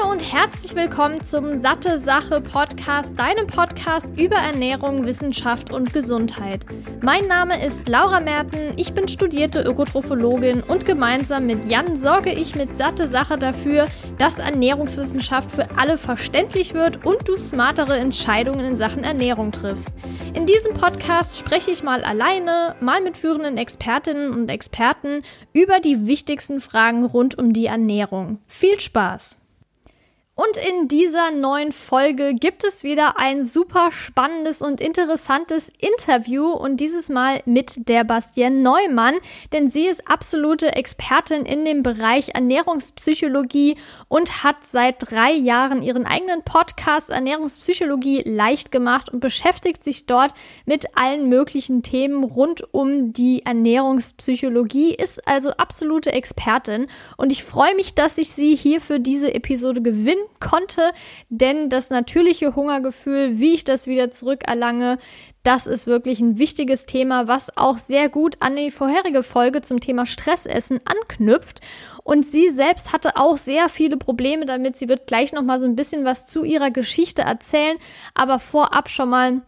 Hallo und herzlich willkommen zum Satte Sache Podcast, deinem Podcast über Ernährung, Wissenschaft und Gesundheit. Mein Name ist Laura Merten, ich bin studierte Ökotrophologin und gemeinsam mit Jan sorge ich mit Satte Sache dafür, dass Ernährungswissenschaft für alle verständlich wird und du smartere Entscheidungen in Sachen Ernährung triffst. In diesem Podcast spreche ich mal alleine, mal mit führenden Expertinnen und Experten über die wichtigsten Fragen rund um die Ernährung. Viel Spaß! Und in dieser neuen Folge gibt es wieder ein super spannendes und interessantes Interview und dieses Mal mit der Bastian Neumann, denn sie ist absolute Expertin in dem Bereich Ernährungspsychologie und hat seit drei Jahren ihren eigenen Podcast Ernährungspsychologie leicht gemacht und beschäftigt sich dort mit allen möglichen Themen rund um die Ernährungspsychologie, ist also absolute Expertin. Und ich freue mich, dass ich sie hier für diese Episode gewinne konnte, denn das natürliche Hungergefühl, wie ich das wieder zurückerlange, das ist wirklich ein wichtiges Thema, was auch sehr gut an die vorherige Folge zum Thema Stressessen anknüpft. Und sie selbst hatte auch sehr viele Probleme damit. Sie wird gleich noch mal so ein bisschen was zu ihrer Geschichte erzählen, aber vorab schon mal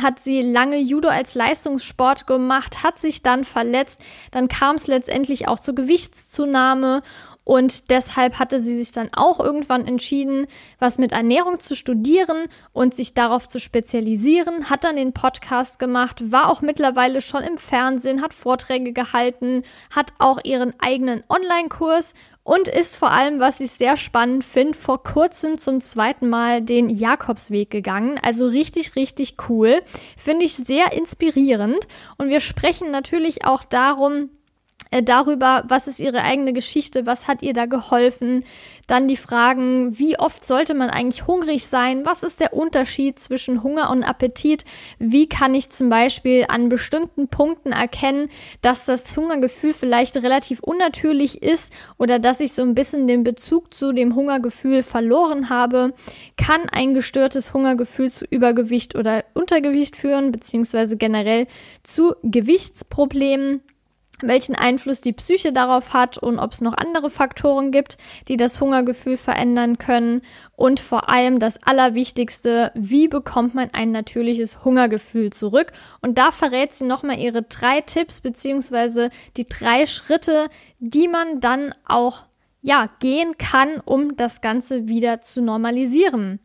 hat sie lange Judo als Leistungssport gemacht, hat sich dann verletzt, dann kam es letztendlich auch zur Gewichtszunahme und deshalb hatte sie sich dann auch irgendwann entschieden, was mit Ernährung zu studieren und sich darauf zu spezialisieren, hat dann den Podcast gemacht, war auch mittlerweile schon im Fernsehen, hat Vorträge gehalten, hat auch ihren eigenen Online-Kurs und ist vor allem, was ich sehr spannend finde, vor kurzem zum zweiten Mal den Jakobsweg gegangen. Also richtig, richtig cool. Finde ich sehr inspirierend. Und wir sprechen natürlich auch darum, äh, darüber, was ist ihre eigene Geschichte, was hat ihr da geholfen. Dann die Fragen, wie oft sollte man eigentlich hungrig sein? Was ist der Unterschied zwischen Hunger und Appetit? Wie kann ich zum Beispiel an bestimmten Punkten erkennen, dass das Hungergefühl vielleicht relativ unnatürlich ist oder dass ich so ein bisschen den Bezug zu dem Hungergefühl verloren habe? Kann ein gestörtes Hungergefühl zu Übergewicht oder Untergewicht führen, beziehungsweise generell zu Gewichtsproblemen? Welchen Einfluss die Psyche darauf hat und ob es noch andere Faktoren gibt, die das Hungergefühl verändern können und vor allem das Allerwichtigste, wie bekommt man ein natürliches Hungergefühl zurück? Und da verrät sie nochmal ihre drei Tipps beziehungsweise die drei Schritte, die man dann auch ja, gehen kann, um das Ganze wieder zu normalisieren.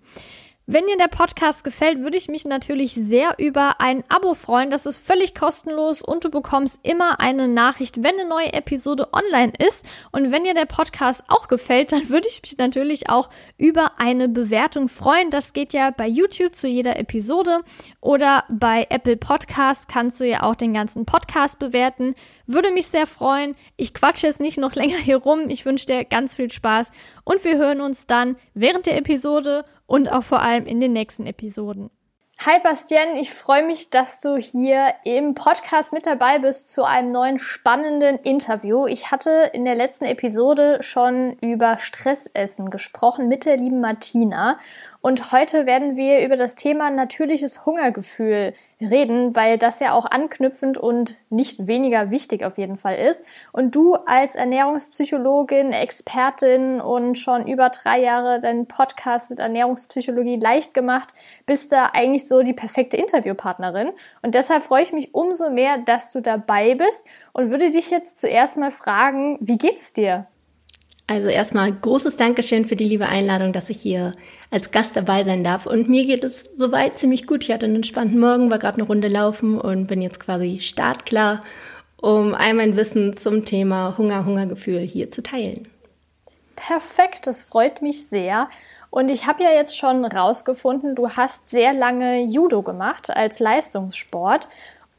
Wenn dir der Podcast gefällt, würde ich mich natürlich sehr über ein Abo freuen. Das ist völlig kostenlos und du bekommst immer eine Nachricht, wenn eine neue Episode online ist. Und wenn dir der Podcast auch gefällt, dann würde ich mich natürlich auch über eine Bewertung freuen. Das geht ja bei YouTube zu jeder Episode oder bei Apple Podcast kannst du ja auch den ganzen Podcast bewerten. Würde mich sehr freuen. Ich quatsche jetzt nicht noch länger hier rum. Ich wünsche dir ganz viel Spaß und wir hören uns dann während der Episode und auch vor allem in den nächsten Episoden. Hi Bastian, ich freue mich, dass du hier im Podcast mit dabei bist zu einem neuen spannenden Interview. Ich hatte in der letzten Episode schon über Stressessen gesprochen mit der lieben Martina und heute werden wir über das Thema natürliches Hungergefühl reden, weil das ja auch anknüpfend und nicht weniger wichtig auf jeden Fall ist. Und du als Ernährungspsychologin, Expertin und schon über drei Jahre deinen Podcast mit Ernährungspsychologie leicht gemacht, bist da eigentlich so die perfekte Interviewpartnerin. Und deshalb freue ich mich umso mehr, dass du dabei bist und würde dich jetzt zuerst mal fragen, wie geht es dir? Also erstmal großes Dankeschön für die liebe Einladung, dass ich hier als Gast dabei sein darf. Und mir geht es soweit ziemlich gut. Ich hatte einen entspannten Morgen, war gerade eine Runde laufen und bin jetzt quasi startklar, um all mein Wissen zum Thema Hunger, Hungergefühl hier zu teilen. Perfekt, das freut mich sehr. Und ich habe ja jetzt schon rausgefunden, du hast sehr lange Judo gemacht als Leistungssport.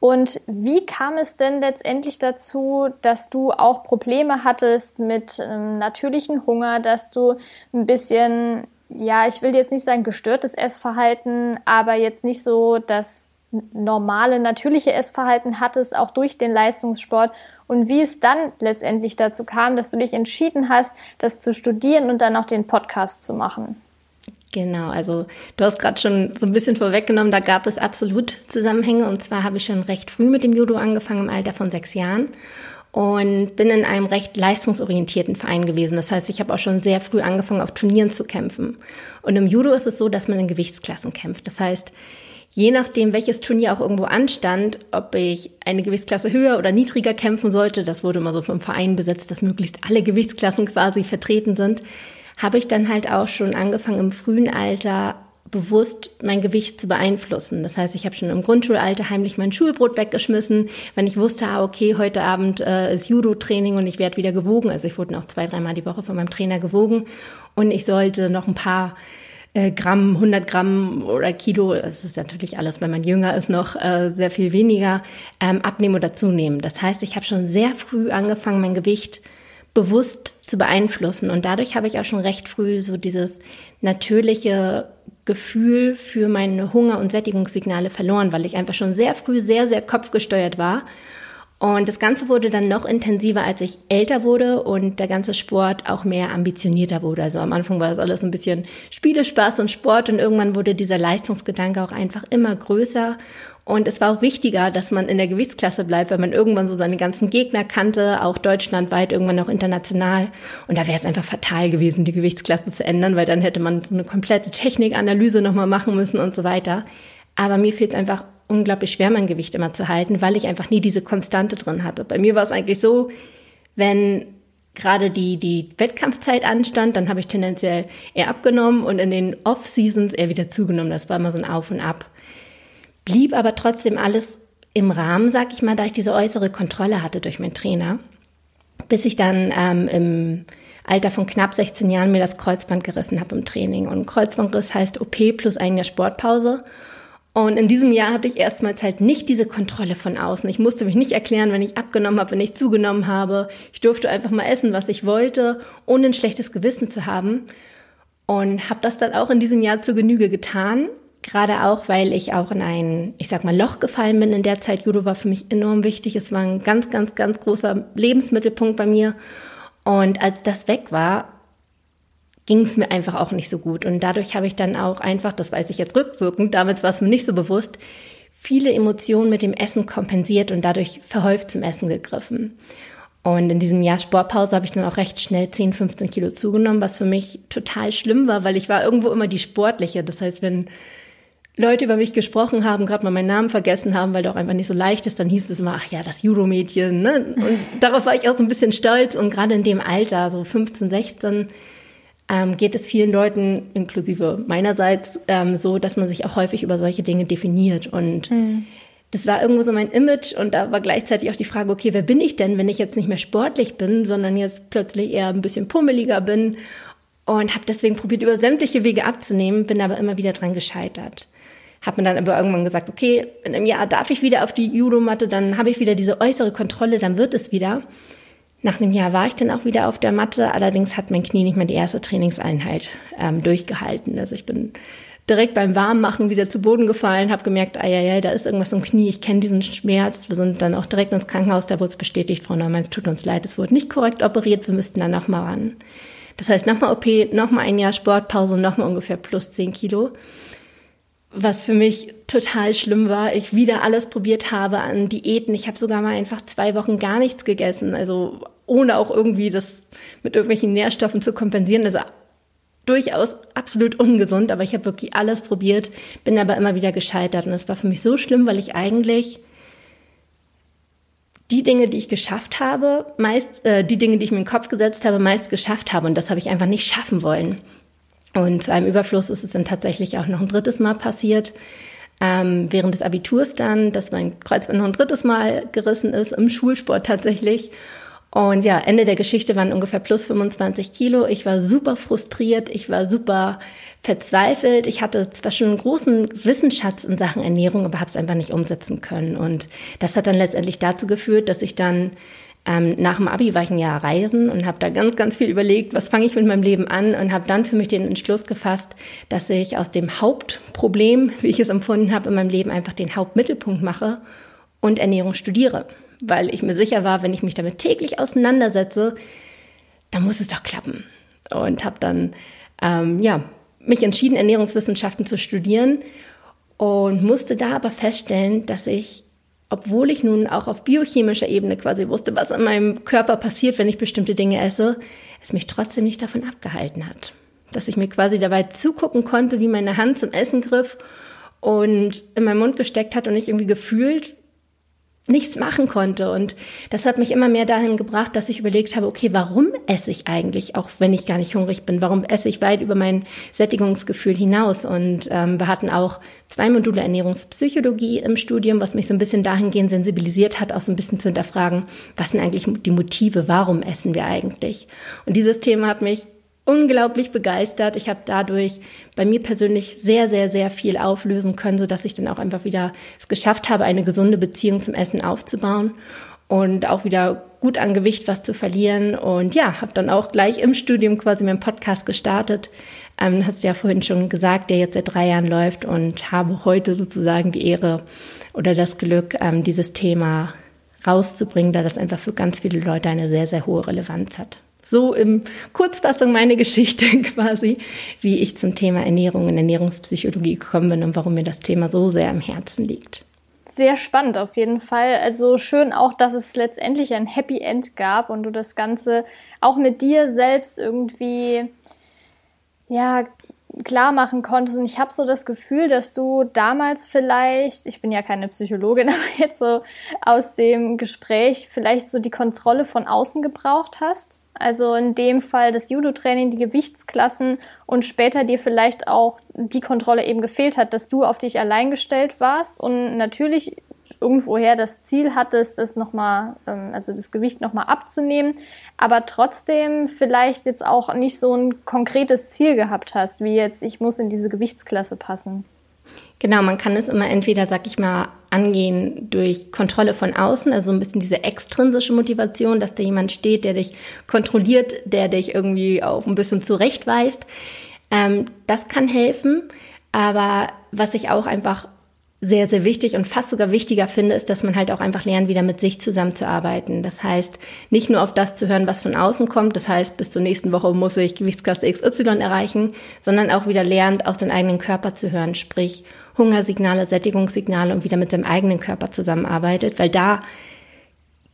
Und wie kam es denn letztendlich dazu, dass du auch Probleme hattest mit ähm, natürlichen Hunger, dass du ein bisschen, ja, ich will jetzt nicht sagen gestörtes Essverhalten, aber jetzt nicht so das normale, natürliche Essverhalten hattest, auch durch den Leistungssport und wie es dann letztendlich dazu kam, dass du dich entschieden hast, das zu studieren und dann auch den Podcast zu machen? Genau, also du hast gerade schon so ein bisschen vorweggenommen, da gab es absolut Zusammenhänge. Und zwar habe ich schon recht früh mit dem Judo angefangen, im Alter von sechs Jahren. Und bin in einem recht leistungsorientierten Verein gewesen. Das heißt, ich habe auch schon sehr früh angefangen, auf Turnieren zu kämpfen. Und im Judo ist es so, dass man in Gewichtsklassen kämpft. Das heißt, je nachdem, welches Turnier auch irgendwo anstand, ob ich eine Gewichtsklasse höher oder niedriger kämpfen sollte, das wurde immer so vom Verein besetzt, dass möglichst alle Gewichtsklassen quasi vertreten sind, habe ich dann halt auch schon angefangen im frühen Alter bewusst mein Gewicht zu beeinflussen. Das heißt, ich habe schon im Grundschulalter heimlich mein Schulbrot weggeschmissen, wenn ich wusste, ah, okay, heute Abend äh, ist Judo-Training und ich werde wieder gewogen. Also ich wurde noch zwei, dreimal die Woche von meinem Trainer gewogen und ich sollte noch ein paar äh, Gramm, 100 Gramm oder Kilo, das ist natürlich alles, wenn man jünger ist, noch äh, sehr viel weniger, ähm, abnehmen oder zunehmen. Das heißt, ich habe schon sehr früh angefangen, mein Gewicht bewusst zu beeinflussen. Und dadurch habe ich auch schon recht früh so dieses natürliche Gefühl für meine Hunger- und Sättigungssignale verloren, weil ich einfach schon sehr früh sehr, sehr kopfgesteuert war. Und das Ganze wurde dann noch intensiver, als ich älter wurde und der ganze Sport auch mehr ambitionierter wurde. Also am Anfang war das alles ein bisschen Spiele, Spaß und Sport und irgendwann wurde dieser Leistungsgedanke auch einfach immer größer und es war auch wichtiger, dass man in der Gewichtsklasse bleibt, weil man irgendwann so seine ganzen Gegner kannte, auch deutschlandweit, irgendwann auch international. Und da wäre es einfach fatal gewesen, die Gewichtsklasse zu ändern, weil dann hätte man so eine komplette Technikanalyse nochmal machen müssen und so weiter. Aber mir fiel es einfach unglaublich schwer, mein Gewicht immer zu halten, weil ich einfach nie diese Konstante drin hatte. Bei mir war es eigentlich so, wenn gerade die, die Wettkampfzeit anstand, dann habe ich tendenziell eher abgenommen und in den Off-Seasons eher wieder zugenommen. Das war immer so ein Auf und Ab blieb aber trotzdem alles im Rahmen, sag ich mal, da ich diese äußere Kontrolle hatte durch meinen Trainer, bis ich dann ähm, im Alter von knapp 16 Jahren mir das Kreuzband gerissen habe im Training. Und Kreuzbandriss heißt OP plus ein Jahr Sportpause. Und in diesem Jahr hatte ich erstmals halt nicht diese Kontrolle von außen. Ich musste mich nicht erklären, wenn ich abgenommen habe, wenn ich zugenommen habe. Ich durfte einfach mal essen, was ich wollte, ohne ein schlechtes Gewissen zu haben. Und habe das dann auch in diesem Jahr zu Genüge getan. Gerade auch, weil ich auch in ein, ich sag mal, Loch gefallen bin in der Zeit. Judo war für mich enorm wichtig. Es war ein ganz, ganz, ganz großer Lebensmittelpunkt bei mir. Und als das weg war, ging es mir einfach auch nicht so gut. Und dadurch habe ich dann auch einfach, das weiß ich jetzt rückwirkend, damals war es mir nicht so bewusst, viele Emotionen mit dem Essen kompensiert und dadurch verhäuft zum Essen gegriffen. Und in diesem Jahr Sportpause habe ich dann auch recht schnell 10, 15 Kilo zugenommen, was für mich total schlimm war, weil ich war irgendwo immer die Sportliche. Das heißt, wenn Leute über mich gesprochen haben, gerade mal meinen Namen vergessen haben, weil der auch einfach nicht so leicht ist, dann hieß es immer, ach ja, das Judo-Mädchen. Ne? Und darauf war ich auch so ein bisschen stolz. Und gerade in dem Alter, so 15, 16, ähm, geht es vielen Leuten, inklusive meinerseits, ähm, so, dass man sich auch häufig über solche Dinge definiert. Und mhm. das war irgendwo so mein Image. Und da war gleichzeitig auch die Frage, okay, wer bin ich denn, wenn ich jetzt nicht mehr sportlich bin, sondern jetzt plötzlich eher ein bisschen pummeliger bin? Und habe deswegen probiert, über sämtliche Wege abzunehmen, bin aber immer wieder dran gescheitert. Habe mir dann aber irgendwann gesagt, okay, in einem Jahr darf ich wieder auf die Judomatte, dann habe ich wieder diese äußere Kontrolle, dann wird es wieder. Nach einem Jahr war ich dann auch wieder auf der Matte, allerdings hat mein Knie nicht mehr die erste Trainingseinheit ähm, durchgehalten. Also ich bin direkt beim Warmmachen wieder zu Boden gefallen, habe gemerkt, ah ja, ja, da ist irgendwas im Knie, ich kenne diesen Schmerz. Wir sind dann auch direkt ins Krankenhaus, da wurde es bestätigt, Frau Neumann, es tut uns leid, es wurde nicht korrekt operiert, wir müssten dann nochmal ran. Das heißt, nochmal OP, nochmal ein Jahr Sportpause nochmal ungefähr plus 10 Kilo was für mich total schlimm war. Ich wieder alles probiert habe an Diäten. Ich habe sogar mal einfach zwei Wochen gar nichts gegessen, also ohne auch irgendwie das mit irgendwelchen Nährstoffen zu kompensieren. Also durchaus absolut ungesund, aber ich habe wirklich alles probiert, bin aber immer wieder gescheitert. Und es war für mich so schlimm, weil ich eigentlich die Dinge, die ich geschafft habe, meist, äh, die Dinge, die ich mir in den Kopf gesetzt habe, meist geschafft habe. Und das habe ich einfach nicht schaffen wollen. Und zu einem Überfluss ist es dann tatsächlich auch noch ein drittes Mal passiert. Ähm, während des Abiturs dann, dass mein Kreuzband noch ein drittes Mal gerissen ist, im Schulsport tatsächlich. Und ja, Ende der Geschichte waren ungefähr plus 25 Kilo. Ich war super frustriert, ich war super verzweifelt. Ich hatte zwar schon einen großen Wissensschatz in Sachen Ernährung, aber habe es einfach nicht umsetzen können. Und das hat dann letztendlich dazu geführt, dass ich dann ähm, nach dem Abi war ich ein Jahr reisen und habe da ganz, ganz viel überlegt, was fange ich mit meinem Leben an und habe dann für mich den Entschluss gefasst, dass ich aus dem Hauptproblem, wie ich es empfunden habe, in meinem Leben einfach den Hauptmittelpunkt mache und Ernährung studiere. Weil ich mir sicher war, wenn ich mich damit täglich auseinandersetze, dann muss es doch klappen. Und habe dann ähm, ja, mich entschieden, Ernährungswissenschaften zu studieren und musste da aber feststellen, dass ich obwohl ich nun auch auf biochemischer Ebene quasi wusste, was in meinem Körper passiert, wenn ich bestimmte Dinge esse, es mich trotzdem nicht davon abgehalten hat. Dass ich mir quasi dabei zugucken konnte, wie meine Hand zum Essen griff und in meinen Mund gesteckt hat und ich irgendwie gefühlt nichts machen konnte. Und das hat mich immer mehr dahin gebracht, dass ich überlegt habe, okay, warum esse ich eigentlich, auch wenn ich gar nicht hungrig bin? Warum esse ich weit über mein Sättigungsgefühl hinaus? Und ähm, wir hatten auch zwei Module Ernährungspsychologie im Studium, was mich so ein bisschen dahingehend sensibilisiert hat, auch so ein bisschen zu hinterfragen, was sind eigentlich die Motive, warum essen wir eigentlich? Und dieses Thema hat mich unglaublich begeistert. Ich habe dadurch bei mir persönlich sehr, sehr, sehr viel auflösen können, sodass ich dann auch einfach wieder es geschafft habe, eine gesunde Beziehung zum Essen aufzubauen und auch wieder gut an Gewicht was zu verlieren. Und ja, habe dann auch gleich im Studium quasi meinen Podcast gestartet. Ähm, hast du ja vorhin schon gesagt, der jetzt seit drei Jahren läuft und habe heute sozusagen die Ehre oder das Glück, ähm, dieses Thema rauszubringen, da das einfach für ganz viele Leute eine sehr, sehr hohe Relevanz hat. So im Kurzfassung meine Geschichte quasi, wie ich zum Thema Ernährung und Ernährungspsychologie gekommen bin und warum mir das Thema so sehr am Herzen liegt. Sehr spannend auf jeden Fall. Also schön auch, dass es letztendlich ein Happy End gab und du das Ganze auch mit dir selbst irgendwie ja klar machen konntest. Und ich habe so das Gefühl, dass du damals vielleicht, ich bin ja keine Psychologin, aber jetzt so aus dem Gespräch vielleicht so die Kontrolle von außen gebraucht hast. Also in dem Fall das Judo-Training, die Gewichtsklassen und später dir vielleicht auch die Kontrolle eben gefehlt hat, dass du auf dich allein gestellt warst und natürlich irgendwoher das Ziel hattest, das nochmal, ähm, also das Gewicht nochmal abzunehmen, aber trotzdem vielleicht jetzt auch nicht so ein konkretes Ziel gehabt hast, wie jetzt, ich muss in diese Gewichtsklasse passen. Genau, man kann es immer entweder, sag ich mal, angehen durch Kontrolle von außen, also ein bisschen diese extrinsische Motivation, dass da jemand steht, der dich kontrolliert, der dich irgendwie auch ein bisschen zurechtweist. Ähm, das kann helfen. Aber was ich auch einfach sehr, sehr wichtig und fast sogar wichtiger finde, ist, dass man halt auch einfach lernt, wieder mit sich zusammenzuarbeiten. Das heißt, nicht nur auf das zu hören, was von außen kommt, das heißt, bis zur nächsten Woche muss ich Gewichtsklasse XY erreichen, sondern auch wieder lernt, auf seinen eigenen Körper zu hören, sprich Hungersignale, Sättigungssignale und wieder mit seinem eigenen Körper zusammenarbeitet, weil da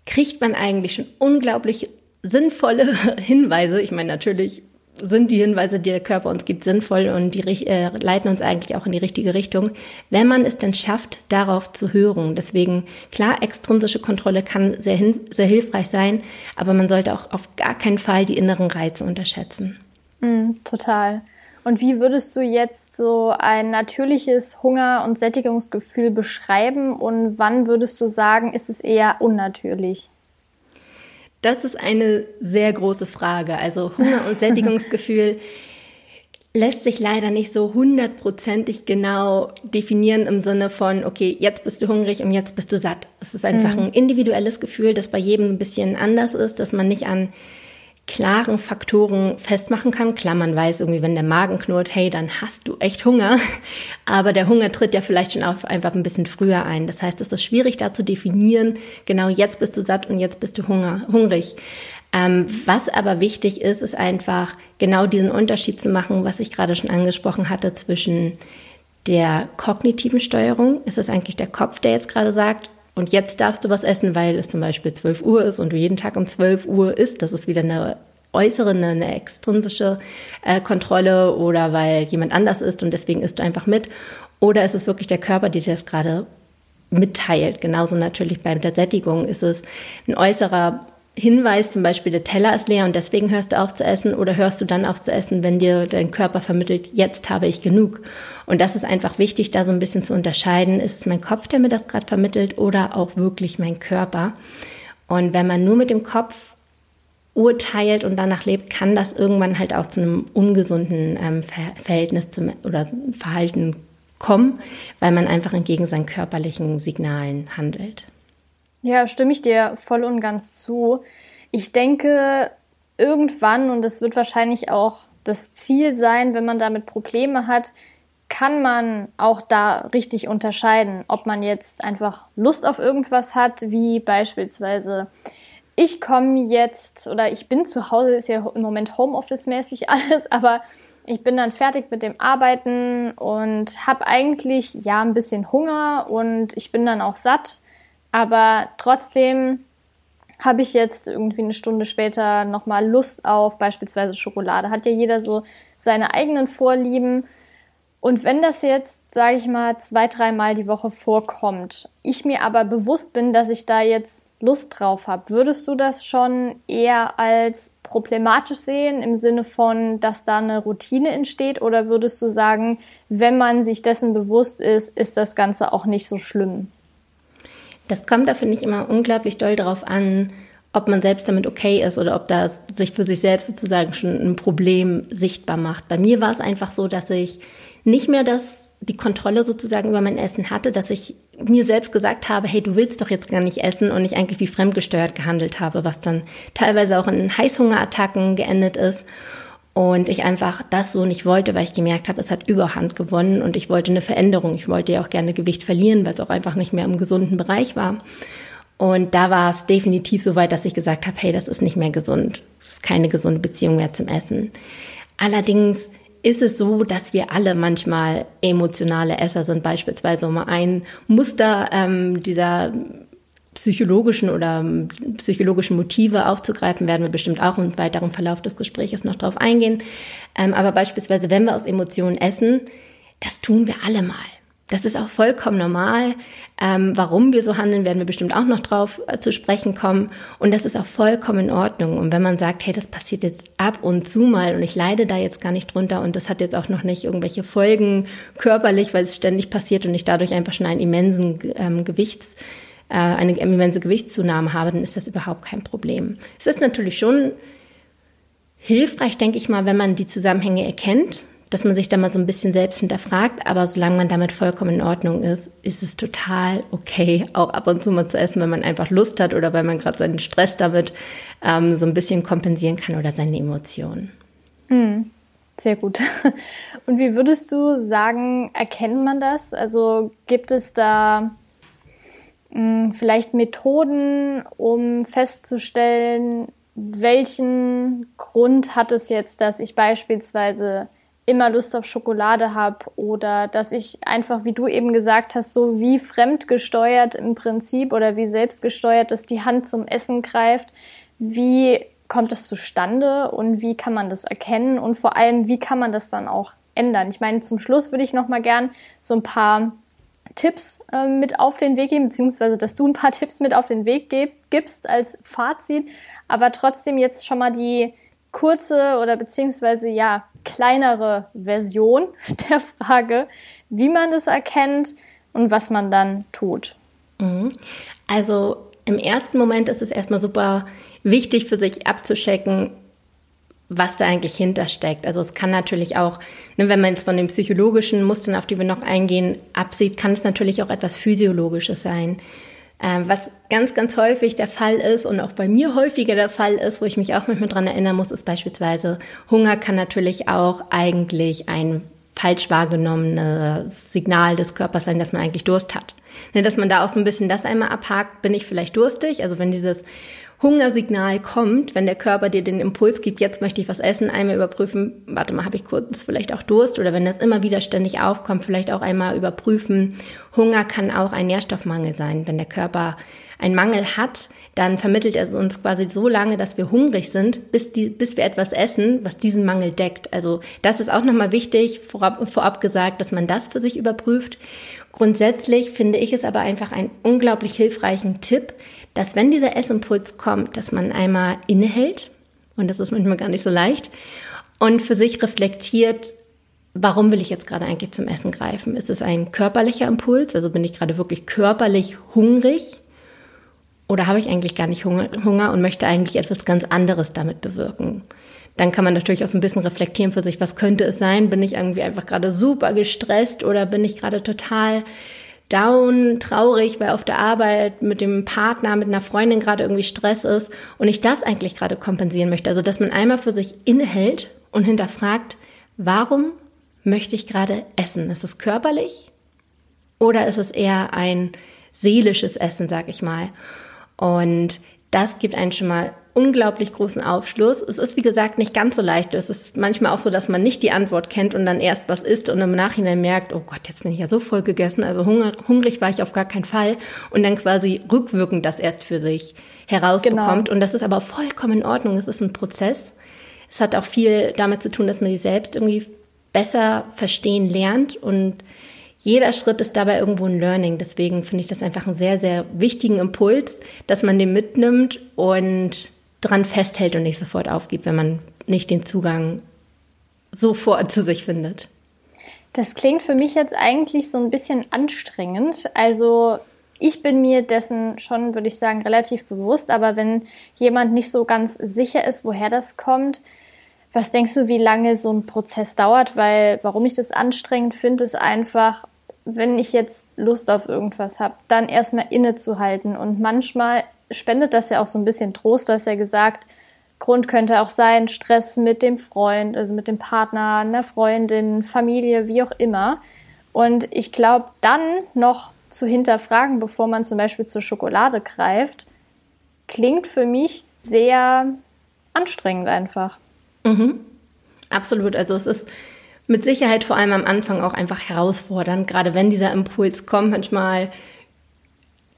kriegt man eigentlich schon unglaublich sinnvolle Hinweise. Ich meine, natürlich sind die Hinweise, die der Körper uns gibt, sinnvoll und die äh, leiten uns eigentlich auch in die richtige Richtung, wenn man es denn schafft, darauf zu hören. Deswegen, klar, extrinsische Kontrolle kann sehr, sehr hilfreich sein, aber man sollte auch auf gar keinen Fall die inneren Reize unterschätzen. Mm, total. Und wie würdest du jetzt so ein natürliches Hunger- und Sättigungsgefühl beschreiben und wann würdest du sagen, ist es eher unnatürlich? Das ist eine sehr große Frage. Also Hunger und Sättigungsgefühl lässt sich leider nicht so hundertprozentig genau definieren im Sinne von, okay, jetzt bist du hungrig und jetzt bist du satt. Es ist einfach mhm. ein individuelles Gefühl, das bei jedem ein bisschen anders ist, dass man nicht an klaren Faktoren festmachen kann. Klar, man weiß irgendwie, wenn der Magen knurrt, hey, dann hast du echt Hunger. Aber der Hunger tritt ja vielleicht schon auch einfach ein bisschen früher ein. Das heißt, es ist schwierig da zu definieren, genau jetzt bist du satt und jetzt bist du Hunger, hungrig. Ähm, was aber wichtig ist, ist einfach genau diesen Unterschied zu machen, was ich gerade schon angesprochen hatte zwischen der kognitiven Steuerung. Ist es eigentlich der Kopf, der jetzt gerade sagt, und jetzt darfst du was essen, weil es zum Beispiel 12 Uhr ist und du jeden Tag um 12 Uhr isst. Das ist wieder eine äußere, eine, extrinsische äh, Kontrolle oder weil jemand anders isst und deswegen isst du einfach mit. Oder ist es wirklich der Körper, der dir das gerade mitteilt? Genauso natürlich bei der Sättigung ist es ein äußerer Hinweis, zum Beispiel der Teller ist leer und deswegen hörst du auf zu essen oder hörst du dann auf zu essen, wenn dir dein Körper vermittelt, jetzt habe ich genug. Und das ist einfach wichtig, da so ein bisschen zu unterscheiden, ist es mein Kopf, der mir das gerade vermittelt oder auch wirklich mein Körper. Und wenn man nur mit dem Kopf urteilt und danach lebt, kann das irgendwann halt auch zu einem ungesunden ähm, Verhältnis zum, oder Verhalten kommen, weil man einfach entgegen seinen körperlichen Signalen handelt. Ja, stimme ich dir voll und ganz zu. Ich denke, irgendwann, und das wird wahrscheinlich auch das Ziel sein, wenn man damit Probleme hat, kann man auch da richtig unterscheiden, ob man jetzt einfach Lust auf irgendwas hat, wie beispielsweise ich komme jetzt oder ich bin zu Hause, ist ja im Moment Homeoffice-mäßig alles, aber ich bin dann fertig mit dem Arbeiten und habe eigentlich ja ein bisschen Hunger und ich bin dann auch satt aber trotzdem habe ich jetzt irgendwie eine Stunde später nochmal Lust auf beispielsweise Schokolade. Hat ja jeder so seine eigenen Vorlieben. Und wenn das jetzt, sage ich mal, zwei, dreimal die Woche vorkommt, ich mir aber bewusst bin, dass ich da jetzt Lust drauf habe, würdest du das schon eher als problematisch sehen im Sinne von, dass da eine Routine entsteht? Oder würdest du sagen, wenn man sich dessen bewusst ist, ist das Ganze auch nicht so schlimm? Das kommt da, finde ich, immer unglaublich doll darauf an, ob man selbst damit okay ist oder ob da sich für sich selbst sozusagen schon ein Problem sichtbar macht. Bei mir war es einfach so, dass ich nicht mehr das, die Kontrolle sozusagen über mein Essen hatte, dass ich mir selbst gesagt habe, hey, du willst doch jetzt gar nicht essen und ich eigentlich wie fremdgesteuert gehandelt habe, was dann teilweise auch in Heißhungerattacken geendet ist. Und ich einfach das so nicht wollte, weil ich gemerkt habe, es hat Überhand gewonnen und ich wollte eine Veränderung. Ich wollte ja auch gerne Gewicht verlieren, weil es auch einfach nicht mehr im gesunden Bereich war. Und da war es definitiv so weit, dass ich gesagt habe, hey, das ist nicht mehr gesund. Das ist keine gesunde Beziehung mehr zum Essen. Allerdings ist es so, dass wir alle manchmal emotionale Esser sind. Beispielsweise um ein Muster ähm, dieser psychologischen oder ähm, psychologischen Motive aufzugreifen, werden wir bestimmt auch im weiteren Verlauf des Gesprächs noch drauf eingehen. Ähm, aber beispielsweise, wenn wir aus Emotionen essen, das tun wir alle mal. Das ist auch vollkommen normal. Ähm, warum wir so handeln, werden wir bestimmt auch noch drauf äh, zu sprechen kommen. Und das ist auch vollkommen in Ordnung. Und wenn man sagt, hey, das passiert jetzt ab und zu mal und ich leide da jetzt gar nicht drunter und das hat jetzt auch noch nicht irgendwelche Folgen körperlich, weil es ständig passiert und ich dadurch einfach schon einen immensen ähm, Gewichts, äh, eine immense Gewichtszunahme habe, dann ist das überhaupt kein Problem. Es ist natürlich schon hilfreich, denke ich mal, wenn man die Zusammenhänge erkennt dass man sich da mal so ein bisschen selbst hinterfragt. Aber solange man damit vollkommen in Ordnung ist, ist es total okay, auch ab und zu mal zu essen, wenn man einfach Lust hat oder weil man gerade seinen Stress damit ähm, so ein bisschen kompensieren kann oder seine Emotionen. Hm. Sehr gut. Und wie würdest du sagen, erkennt man das? Also gibt es da vielleicht Methoden, um festzustellen, welchen Grund hat es jetzt, dass ich beispielsweise immer Lust auf Schokolade habe oder dass ich einfach, wie du eben gesagt hast, so wie fremdgesteuert im Prinzip oder wie selbstgesteuert, dass die Hand zum Essen greift. Wie kommt das zustande und wie kann man das erkennen und vor allem, wie kann man das dann auch ändern? Ich meine, zum Schluss würde ich noch mal gern so ein paar Tipps äh, mit auf den Weg geben, beziehungsweise dass du ein paar Tipps mit auf den Weg gibst als Fazit, aber trotzdem jetzt schon mal die kurze oder beziehungsweise ja kleinere Version der Frage, wie man es erkennt und was man dann tut. Mhm. Also im ersten Moment ist es erstmal super wichtig für sich abzuschecken, was da eigentlich hintersteckt. Also es kann natürlich auch, ne, wenn man jetzt von den psychologischen Mustern, auf die wir noch eingehen, absieht, kann es natürlich auch etwas Physiologisches sein. Ähm, was ganz, ganz häufig der Fall ist und auch bei mir häufiger der Fall ist, wo ich mich auch manchmal dran erinnern muss, ist beispielsweise, Hunger kann natürlich auch eigentlich ein falsch wahrgenommenes Signal des Körpers sein, dass man eigentlich Durst hat. Ne, dass man da auch so ein bisschen das einmal abhakt, bin ich vielleicht durstig? Also wenn dieses Hungersignal kommt, wenn der Körper dir den Impuls gibt, jetzt möchte ich was essen, einmal überprüfen, warte mal, habe ich kurz vielleicht auch Durst oder wenn das immer wieder ständig aufkommt, vielleicht auch einmal überprüfen. Hunger kann auch ein Nährstoffmangel sein. Wenn der Körper einen Mangel hat, dann vermittelt er uns quasi so lange, dass wir hungrig sind, bis, die, bis wir etwas essen, was diesen Mangel deckt. Also das ist auch nochmal wichtig, vorab, vorab gesagt, dass man das für sich überprüft. Grundsätzlich finde ich es aber einfach einen unglaublich hilfreichen Tipp, dass wenn dieser Essimpuls kommt, dass man einmal innehält, und das ist manchmal gar nicht so leicht, und für sich reflektiert, warum will ich jetzt gerade eigentlich zum Essen greifen? Ist es ein körperlicher Impuls? Also bin ich gerade wirklich körperlich hungrig? Oder habe ich eigentlich gar nicht Hunger und möchte eigentlich etwas ganz anderes damit bewirken? Dann kann man natürlich auch so ein bisschen reflektieren für sich, was könnte es sein? Bin ich irgendwie einfach gerade super gestresst oder bin ich gerade total down, traurig, weil auf der Arbeit mit dem Partner, mit einer Freundin gerade irgendwie Stress ist und ich das eigentlich gerade kompensieren möchte. Also, dass man einmal für sich innehält und hinterfragt, warum möchte ich gerade essen? Ist es körperlich oder ist es eher ein seelisches Essen, sag ich mal? Und das gibt einen schon mal unglaublich großen Aufschluss. Es ist, wie gesagt, nicht ganz so leicht. Es ist manchmal auch so, dass man nicht die Antwort kennt und dann erst was isst und im Nachhinein merkt, oh Gott, jetzt bin ich ja so voll gegessen. Also hungrig war ich auf gar keinen Fall. Und dann quasi rückwirkend das erst für sich herausbekommt. Genau. Und das ist aber vollkommen in Ordnung. Es ist ein Prozess. Es hat auch viel damit zu tun, dass man sich selbst irgendwie besser verstehen lernt und jeder Schritt ist dabei irgendwo ein Learning. Deswegen finde ich das einfach einen sehr, sehr wichtigen Impuls, dass man den mitnimmt und dran festhält und nicht sofort aufgibt, wenn man nicht den Zugang sofort zu sich findet. Das klingt für mich jetzt eigentlich so ein bisschen anstrengend. Also ich bin mir dessen schon, würde ich sagen, relativ bewusst. Aber wenn jemand nicht so ganz sicher ist, woher das kommt, was denkst du, wie lange so ein Prozess dauert? Weil warum ich das anstrengend finde, ist einfach, wenn ich jetzt Lust auf irgendwas habe, dann erstmal innezuhalten. Und manchmal spendet das ja auch so ein bisschen Trost. Du hast ja gesagt, Grund könnte auch sein, Stress mit dem Freund, also mit dem Partner, einer Freundin, Familie, wie auch immer. Und ich glaube, dann noch zu hinterfragen, bevor man zum Beispiel zur Schokolade greift, klingt für mich sehr anstrengend einfach. Mhm. Absolut. Also es ist mit Sicherheit vor allem am Anfang auch einfach herausfordernd, gerade wenn dieser Impuls kommt, manchmal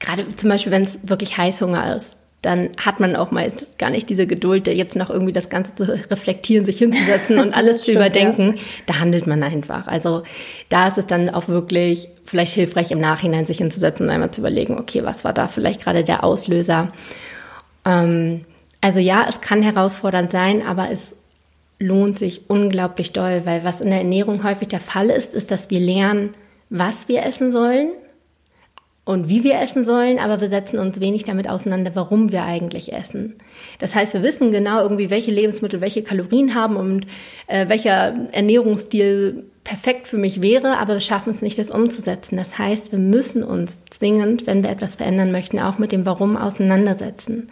gerade zum Beispiel, wenn es wirklich Heißhunger ist, dann hat man auch meistens gar nicht diese Geduld, jetzt noch irgendwie das Ganze zu reflektieren, sich hinzusetzen und alles zu überdenken. Ja. Da handelt man einfach. Also da ist es dann auch wirklich vielleicht hilfreich im Nachhinein sich hinzusetzen und einmal zu überlegen, okay, was war da vielleicht gerade der Auslöser? Ähm, also ja, es kann herausfordernd sein, aber es lohnt sich unglaublich doll, weil was in der Ernährung häufig der Fall ist, ist, dass wir lernen, was wir essen sollen und wie wir essen sollen, aber wir setzen uns wenig damit auseinander, warum wir eigentlich essen. Das heißt, wir wissen genau irgendwie, welche Lebensmittel welche Kalorien haben und äh, welcher Ernährungsstil perfekt für mich wäre, aber wir schaffen es nicht, das umzusetzen. Das heißt, wir müssen uns zwingend, wenn wir etwas verändern möchten, auch mit dem Warum auseinandersetzen.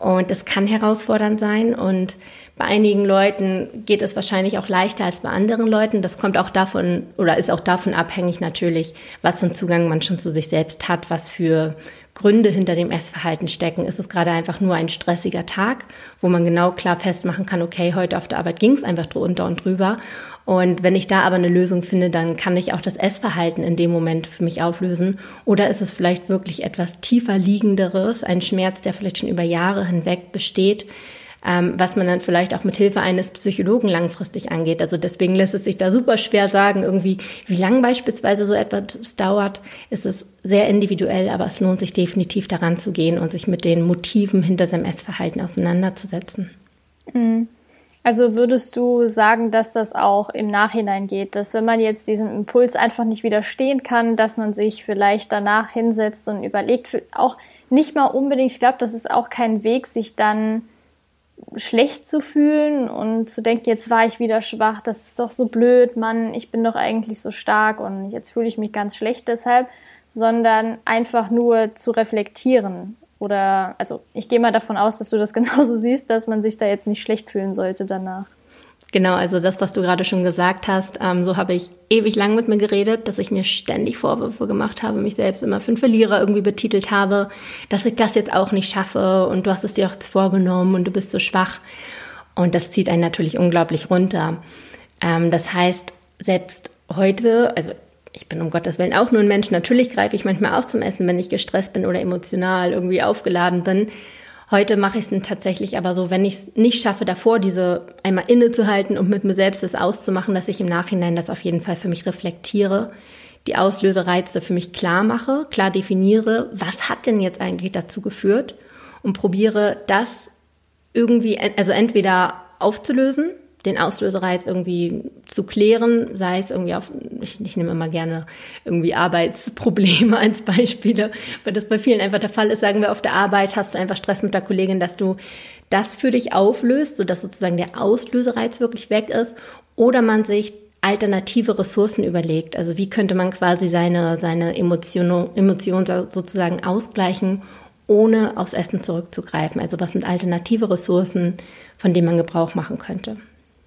Und das kann herausfordernd sein und bei einigen Leuten geht es wahrscheinlich auch leichter als bei anderen Leuten. Das kommt auch davon oder ist auch davon abhängig natürlich, was für einen Zugang man schon zu sich selbst hat, was für Gründe hinter dem Essverhalten stecken. Ist es gerade einfach nur ein stressiger Tag, wo man genau klar festmachen kann, okay, heute auf der Arbeit ging es einfach drunter und drüber. Und wenn ich da aber eine Lösung finde, dann kann ich auch das Essverhalten in dem Moment für mich auflösen. Oder ist es vielleicht wirklich etwas tiefer liegenderes, ein Schmerz, der vielleicht schon über Jahre hinweg besteht, ähm, was man dann vielleicht auch mit Hilfe eines Psychologen langfristig angeht. Also deswegen lässt es sich da super schwer sagen, irgendwie, wie lang beispielsweise so etwas dauert, ist es sehr individuell, aber es lohnt sich definitiv daran zu gehen und sich mit den Motiven hinter seinem Essverhalten auseinanderzusetzen. Mhm. Also würdest du sagen, dass das auch im Nachhinein geht, dass wenn man jetzt diesem Impuls einfach nicht widerstehen kann, dass man sich vielleicht danach hinsetzt und überlegt, auch nicht mal unbedingt, ich glaube, das ist auch kein Weg, sich dann schlecht zu fühlen und zu denken, jetzt war ich wieder schwach, das ist doch so blöd, Mann, ich bin doch eigentlich so stark und jetzt fühle ich mich ganz schlecht deshalb, sondern einfach nur zu reflektieren. Oder, also ich gehe mal davon aus, dass du das genauso siehst, dass man sich da jetzt nicht schlecht fühlen sollte danach. Genau, also das, was du gerade schon gesagt hast, ähm, so habe ich ewig lang mit mir geredet, dass ich mir ständig Vorwürfe gemacht habe, mich selbst immer für einen Verlierer irgendwie betitelt habe, dass ich das jetzt auch nicht schaffe und du hast es dir jetzt vorgenommen und du bist so schwach. Und das zieht einen natürlich unglaublich runter. Ähm, das heißt, selbst heute, also ich bin um Gottes Willen auch nur ein Mensch, natürlich greife ich manchmal auch zum Essen, wenn ich gestresst bin oder emotional irgendwie aufgeladen bin. Heute mache ich es tatsächlich aber so, wenn ich es nicht schaffe, davor diese einmal innezuhalten und mit mir selbst das auszumachen, dass ich im Nachhinein das auf jeden Fall für mich reflektiere, die Auslösereize für mich klar mache, klar definiere, was hat denn jetzt eigentlich dazu geführt und probiere das irgendwie, also entweder aufzulösen, den Auslösereiz irgendwie zu klären, sei es irgendwie auf, ich, ich nehme immer gerne irgendwie Arbeitsprobleme als Beispiele, weil das bei vielen einfach der Fall ist, sagen wir auf der Arbeit hast du einfach Stress mit der Kollegin, dass du das für dich auflöst, sodass sozusagen der Auslösereiz wirklich weg ist oder man sich alternative Ressourcen überlegt. Also wie könnte man quasi seine, seine Emotionen Emotion sozusagen ausgleichen, ohne aufs Essen zurückzugreifen. Also was sind alternative Ressourcen, von denen man Gebrauch machen könnte.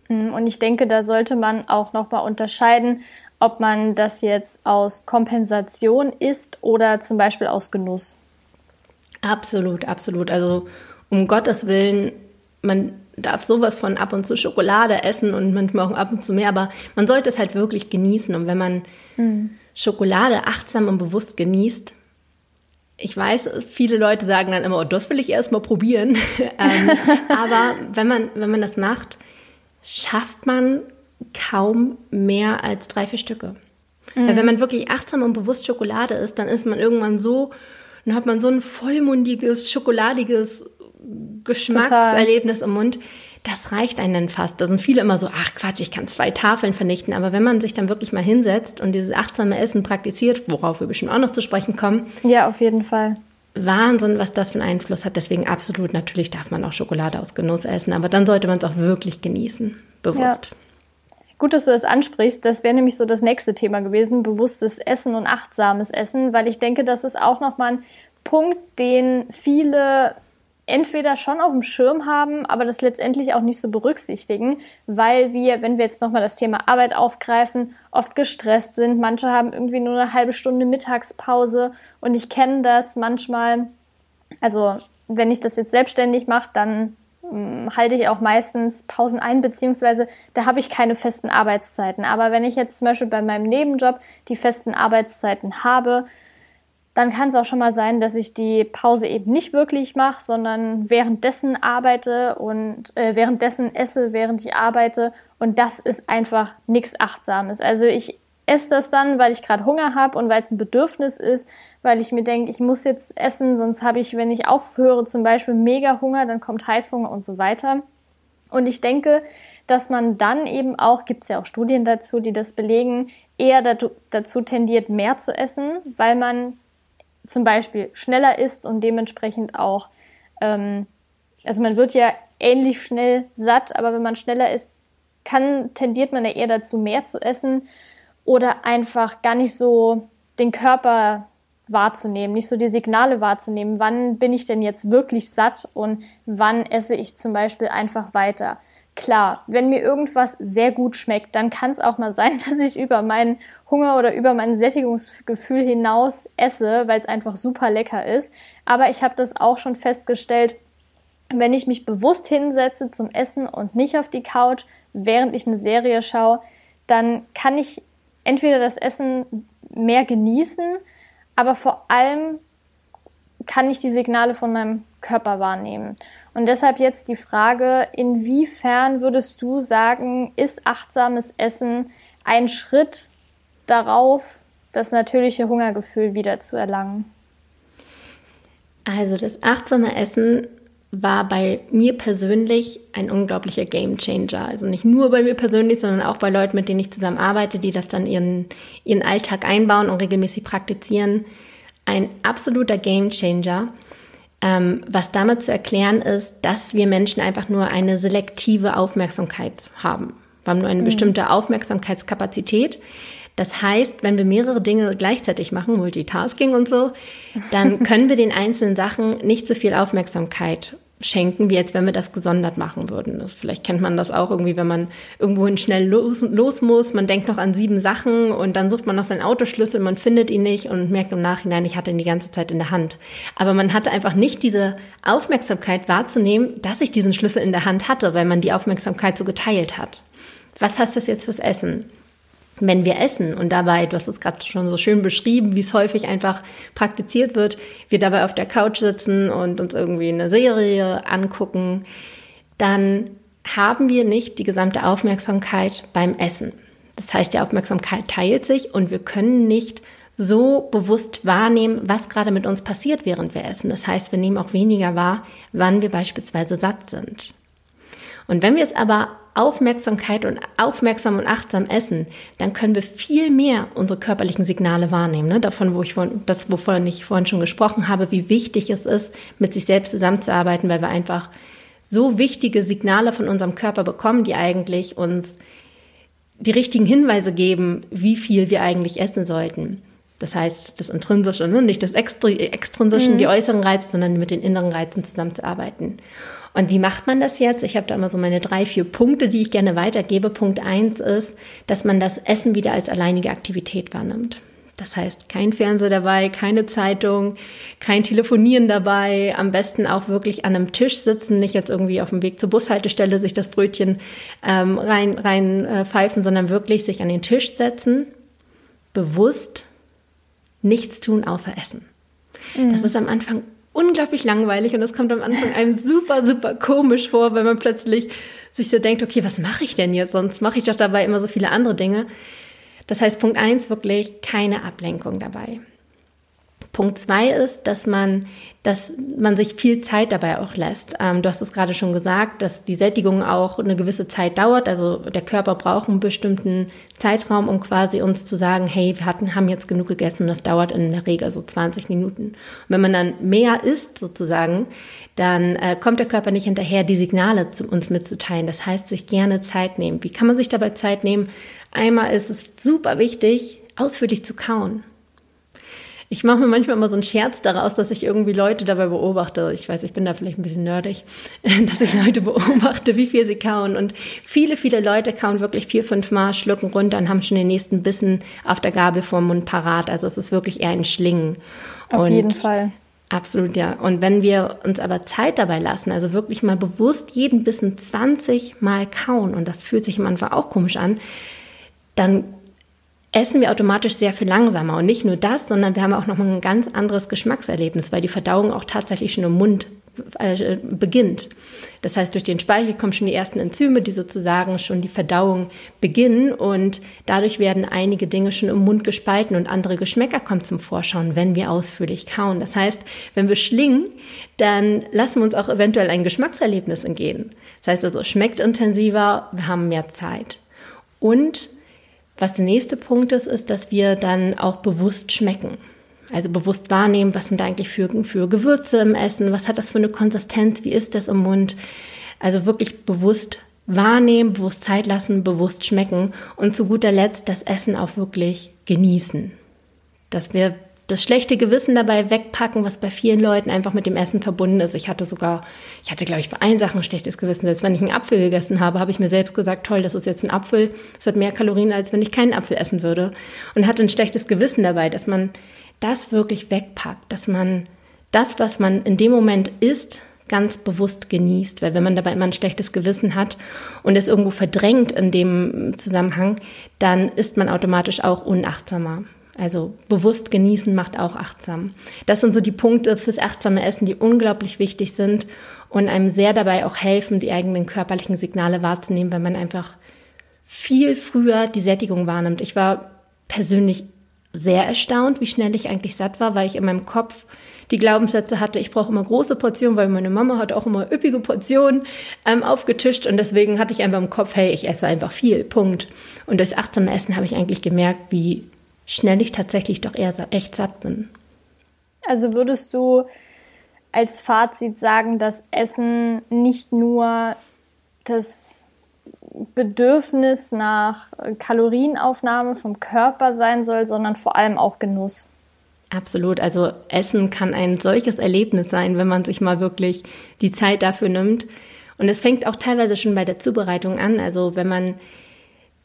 Mhm, und ich denke, da sollte man auch nochmal unterscheiden, ob man das jetzt aus Kompensation isst oder zum Beispiel aus Genuss. Absolut, absolut. Also um Gottes Willen, man darf sowas von ab und zu Schokolade essen und manchmal auch ab und zu mehr, aber man sollte es halt wirklich genießen. Und wenn man mhm. Schokolade achtsam und bewusst genießt, ich weiß, viele Leute sagen dann immer, oh, das will ich erst mal probieren. ähm, aber wenn man, wenn man das macht, schafft man kaum mehr als drei, vier Stücke. Mhm. Weil wenn man wirklich achtsam und bewusst Schokolade isst, dann ist man irgendwann so, dann hat man so ein vollmundiges, schokoladiges Geschmackserlebnis Total. im Mund. Das reicht einem dann fast. Da sind viele immer so, ach Quatsch, ich kann zwei Tafeln vernichten. Aber wenn man sich dann wirklich mal hinsetzt und dieses achtsame Essen praktiziert, worauf wir bestimmt auch noch zu sprechen kommen. Ja, auf jeden Fall. Wahnsinn, was das für einen Einfluss hat. Deswegen absolut, natürlich darf man auch Schokolade aus Genuss essen, aber dann sollte man es auch wirklich genießen, bewusst. Ja. Gut, dass du das ansprichst. Das wäre nämlich so das nächste Thema gewesen, bewusstes Essen und achtsames Essen, weil ich denke, das ist auch nochmal ein Punkt, den viele entweder schon auf dem Schirm haben, aber das letztendlich auch nicht so berücksichtigen, weil wir, wenn wir jetzt nochmal das Thema Arbeit aufgreifen, oft gestresst sind. Manche haben irgendwie nur eine halbe Stunde Mittagspause und ich kenne das manchmal. Also, wenn ich das jetzt selbstständig mache, dann hm, halte ich auch meistens Pausen ein, beziehungsweise da habe ich keine festen Arbeitszeiten. Aber wenn ich jetzt zum Beispiel bei meinem Nebenjob die festen Arbeitszeiten habe, dann kann es auch schon mal sein, dass ich die Pause eben nicht wirklich mache, sondern währenddessen arbeite und äh, währenddessen esse, während ich arbeite. Und das ist einfach nichts Achtsames. Also ich esse das dann, weil ich gerade Hunger habe und weil es ein Bedürfnis ist, weil ich mir denke, ich muss jetzt essen, sonst habe ich, wenn ich aufhöre, zum Beispiel mega Hunger, dann kommt Heißhunger und so weiter. Und ich denke, dass man dann eben auch, gibt es ja auch Studien dazu, die das belegen, eher dazu tendiert, mehr zu essen, weil man zum Beispiel schneller isst und dementsprechend auch, ähm, also man wird ja ähnlich schnell satt, aber wenn man schneller isst, kann, tendiert man ja eher dazu, mehr zu essen oder einfach gar nicht so den Körper wahrzunehmen, nicht so die Signale wahrzunehmen, wann bin ich denn jetzt wirklich satt und wann esse ich zum Beispiel einfach weiter. Klar, wenn mir irgendwas sehr gut schmeckt, dann kann es auch mal sein, dass ich über meinen Hunger oder über mein Sättigungsgefühl hinaus esse, weil es einfach super lecker ist. Aber ich habe das auch schon festgestellt, wenn ich mich bewusst hinsetze zum Essen und nicht auf die Couch, während ich eine Serie schaue, dann kann ich entweder das Essen mehr genießen, aber vor allem kann ich die Signale von meinem Körper wahrnehmen. Und deshalb jetzt die Frage, inwiefern würdest du sagen, ist achtsames Essen ein Schritt darauf, das natürliche Hungergefühl wieder zu erlangen? Also das achtsame Essen war bei mir persönlich ein unglaublicher Gamechanger. Also nicht nur bei mir persönlich, sondern auch bei Leuten, mit denen ich zusammen arbeite, die das dann ihren, ihren Alltag einbauen und regelmäßig praktizieren. Ein absoluter Gamechanger. Ähm, was damit zu erklären ist, dass wir Menschen einfach nur eine selektive Aufmerksamkeit haben. Wir haben nur eine mhm. bestimmte Aufmerksamkeitskapazität. Das heißt, wenn wir mehrere Dinge gleichzeitig machen, Multitasking und so, dann können wir den einzelnen Sachen nicht so viel Aufmerksamkeit schenken, wie jetzt, wenn wir das gesondert machen würden. Vielleicht kennt man das auch irgendwie, wenn man irgendwohin schnell los, los muss, man denkt noch an sieben Sachen und dann sucht man noch seinen Autoschlüssel, man findet ihn nicht und merkt im Nachhinein, ich hatte ihn die ganze Zeit in der Hand. Aber man hatte einfach nicht diese Aufmerksamkeit wahrzunehmen, dass ich diesen Schlüssel in der Hand hatte, weil man die Aufmerksamkeit so geteilt hat. Was heißt das jetzt fürs Essen? Wenn wir essen und dabei, du hast es gerade schon so schön beschrieben, wie es häufig einfach praktiziert wird, wir dabei auf der Couch sitzen und uns irgendwie eine Serie angucken, dann haben wir nicht die gesamte Aufmerksamkeit beim Essen. Das heißt, die Aufmerksamkeit teilt sich und wir können nicht so bewusst wahrnehmen, was gerade mit uns passiert, während wir essen. Das heißt, wir nehmen auch weniger wahr, wann wir beispielsweise satt sind. Und wenn wir jetzt aber Aufmerksamkeit und aufmerksam und achtsam essen, dann können wir viel mehr unsere körperlichen Signale wahrnehmen. Ne? Davon, wo ich vorhin, das, wovon ich vorhin schon gesprochen habe, wie wichtig es ist, mit sich selbst zusammenzuarbeiten, weil wir einfach so wichtige Signale von unserem Körper bekommen, die eigentlich uns die richtigen Hinweise geben, wie viel wir eigentlich essen sollten. Das heißt, das Intrinsische, ne? nicht das Extrinsische, mhm. die äußeren Reize, sondern mit den inneren Reizen zusammenzuarbeiten. Und wie macht man das jetzt? Ich habe da immer so meine drei, vier Punkte, die ich gerne weitergebe. Punkt eins ist, dass man das Essen wieder als alleinige Aktivität wahrnimmt. Das heißt, kein Fernseher dabei, keine Zeitung, kein Telefonieren dabei. Am besten auch wirklich an einem Tisch sitzen, nicht jetzt irgendwie auf dem Weg zur Bushaltestelle sich das Brötchen ähm, rein, rein äh, pfeifen, sondern wirklich sich an den Tisch setzen, bewusst nichts tun außer essen. Mhm. Das ist am Anfang unglaublich langweilig und es kommt am Anfang einem super, super komisch vor, wenn man plötzlich sich so denkt, okay, was mache ich denn jetzt? Sonst mache ich doch dabei immer so viele andere Dinge. Das heißt, Punkt eins wirklich keine Ablenkung dabei. Punkt zwei ist, dass man, dass man sich viel Zeit dabei auch lässt. Ähm, du hast es gerade schon gesagt, dass die Sättigung auch eine gewisse Zeit dauert. Also der Körper braucht einen bestimmten Zeitraum, um quasi uns zu sagen, hey, wir hatten, haben jetzt genug gegessen. Das dauert in der Regel so 20 Minuten. Und wenn man dann mehr isst sozusagen, dann äh, kommt der Körper nicht hinterher, die Signale zu uns mitzuteilen. Das heißt, sich gerne Zeit nehmen. Wie kann man sich dabei Zeit nehmen? Einmal ist es super wichtig, ausführlich zu kauen. Ich mache mir manchmal immer so einen Scherz daraus, dass ich irgendwie Leute dabei beobachte. Ich weiß, ich bin da vielleicht ein bisschen nerdig, dass ich Leute beobachte, wie viel sie kauen. Und viele, viele Leute kauen wirklich vier, fünf Mal, schlucken runter und haben schon den nächsten Bissen auf der Gabel vorm Mund parat. Also es ist wirklich eher ein Schlingen. Auf und jeden Fall. Absolut, ja. Und wenn wir uns aber Zeit dabei lassen, also wirklich mal bewusst jeden Bissen 20 Mal kauen, und das fühlt sich am Anfang auch komisch an, dann essen wir automatisch sehr viel langsamer. Und nicht nur das, sondern wir haben auch noch mal ein ganz anderes Geschmackserlebnis, weil die Verdauung auch tatsächlich schon im Mund äh, beginnt. Das heißt, durch den Speichel kommen schon die ersten Enzyme, die sozusagen schon die Verdauung beginnen und dadurch werden einige Dinge schon im Mund gespalten und andere Geschmäcker kommen zum Vorschauen, wenn wir ausführlich kauen. Das heißt, wenn wir schlingen, dann lassen wir uns auch eventuell ein Geschmackserlebnis entgehen. Das heißt also, schmeckt intensiver, wir haben mehr Zeit. Und was der nächste Punkt ist, ist, dass wir dann auch bewusst schmecken. Also bewusst wahrnehmen, was sind eigentlich für, für Gewürze im Essen, was hat das für eine Konsistenz, wie ist das im Mund. Also wirklich bewusst wahrnehmen, bewusst Zeit lassen, bewusst schmecken und zu guter Letzt das Essen auch wirklich genießen. Dass wir das schlechte Gewissen dabei wegpacken, was bei vielen Leuten einfach mit dem Essen verbunden ist. Ich hatte sogar, ich hatte, glaube ich, bei allen Sachen ein schlechtes Gewissen. Selbst wenn ich einen Apfel gegessen habe, habe ich mir selbst gesagt, toll, das ist jetzt ein Apfel. Es hat mehr Kalorien, als wenn ich keinen Apfel essen würde. Und hatte ein schlechtes Gewissen dabei, dass man das wirklich wegpackt, dass man das, was man in dem Moment isst, ganz bewusst genießt, weil wenn man dabei immer ein schlechtes Gewissen hat und es irgendwo verdrängt in dem Zusammenhang, dann ist man automatisch auch unachtsamer. Also bewusst genießen macht auch achtsam. Das sind so die Punkte fürs achtsame Essen, die unglaublich wichtig sind und einem sehr dabei auch helfen, die eigenen körperlichen Signale wahrzunehmen, weil man einfach viel früher die Sättigung wahrnimmt. Ich war persönlich sehr erstaunt, wie schnell ich eigentlich satt war, weil ich in meinem Kopf die Glaubenssätze hatte, ich brauche immer große Portionen, weil meine Mama hat auch immer üppige Portionen ähm, aufgetischt und deswegen hatte ich einfach im Kopf, hey, ich esse einfach viel, Punkt. Und durchs achtsame Essen habe ich eigentlich gemerkt, wie schnell ich tatsächlich doch eher echt satt bin. Also würdest du als Fazit sagen, dass Essen nicht nur das Bedürfnis nach Kalorienaufnahme vom Körper sein soll, sondern vor allem auch Genuss. Absolut. Also Essen kann ein solches Erlebnis sein, wenn man sich mal wirklich die Zeit dafür nimmt. Und es fängt auch teilweise schon bei der Zubereitung an. Also wenn man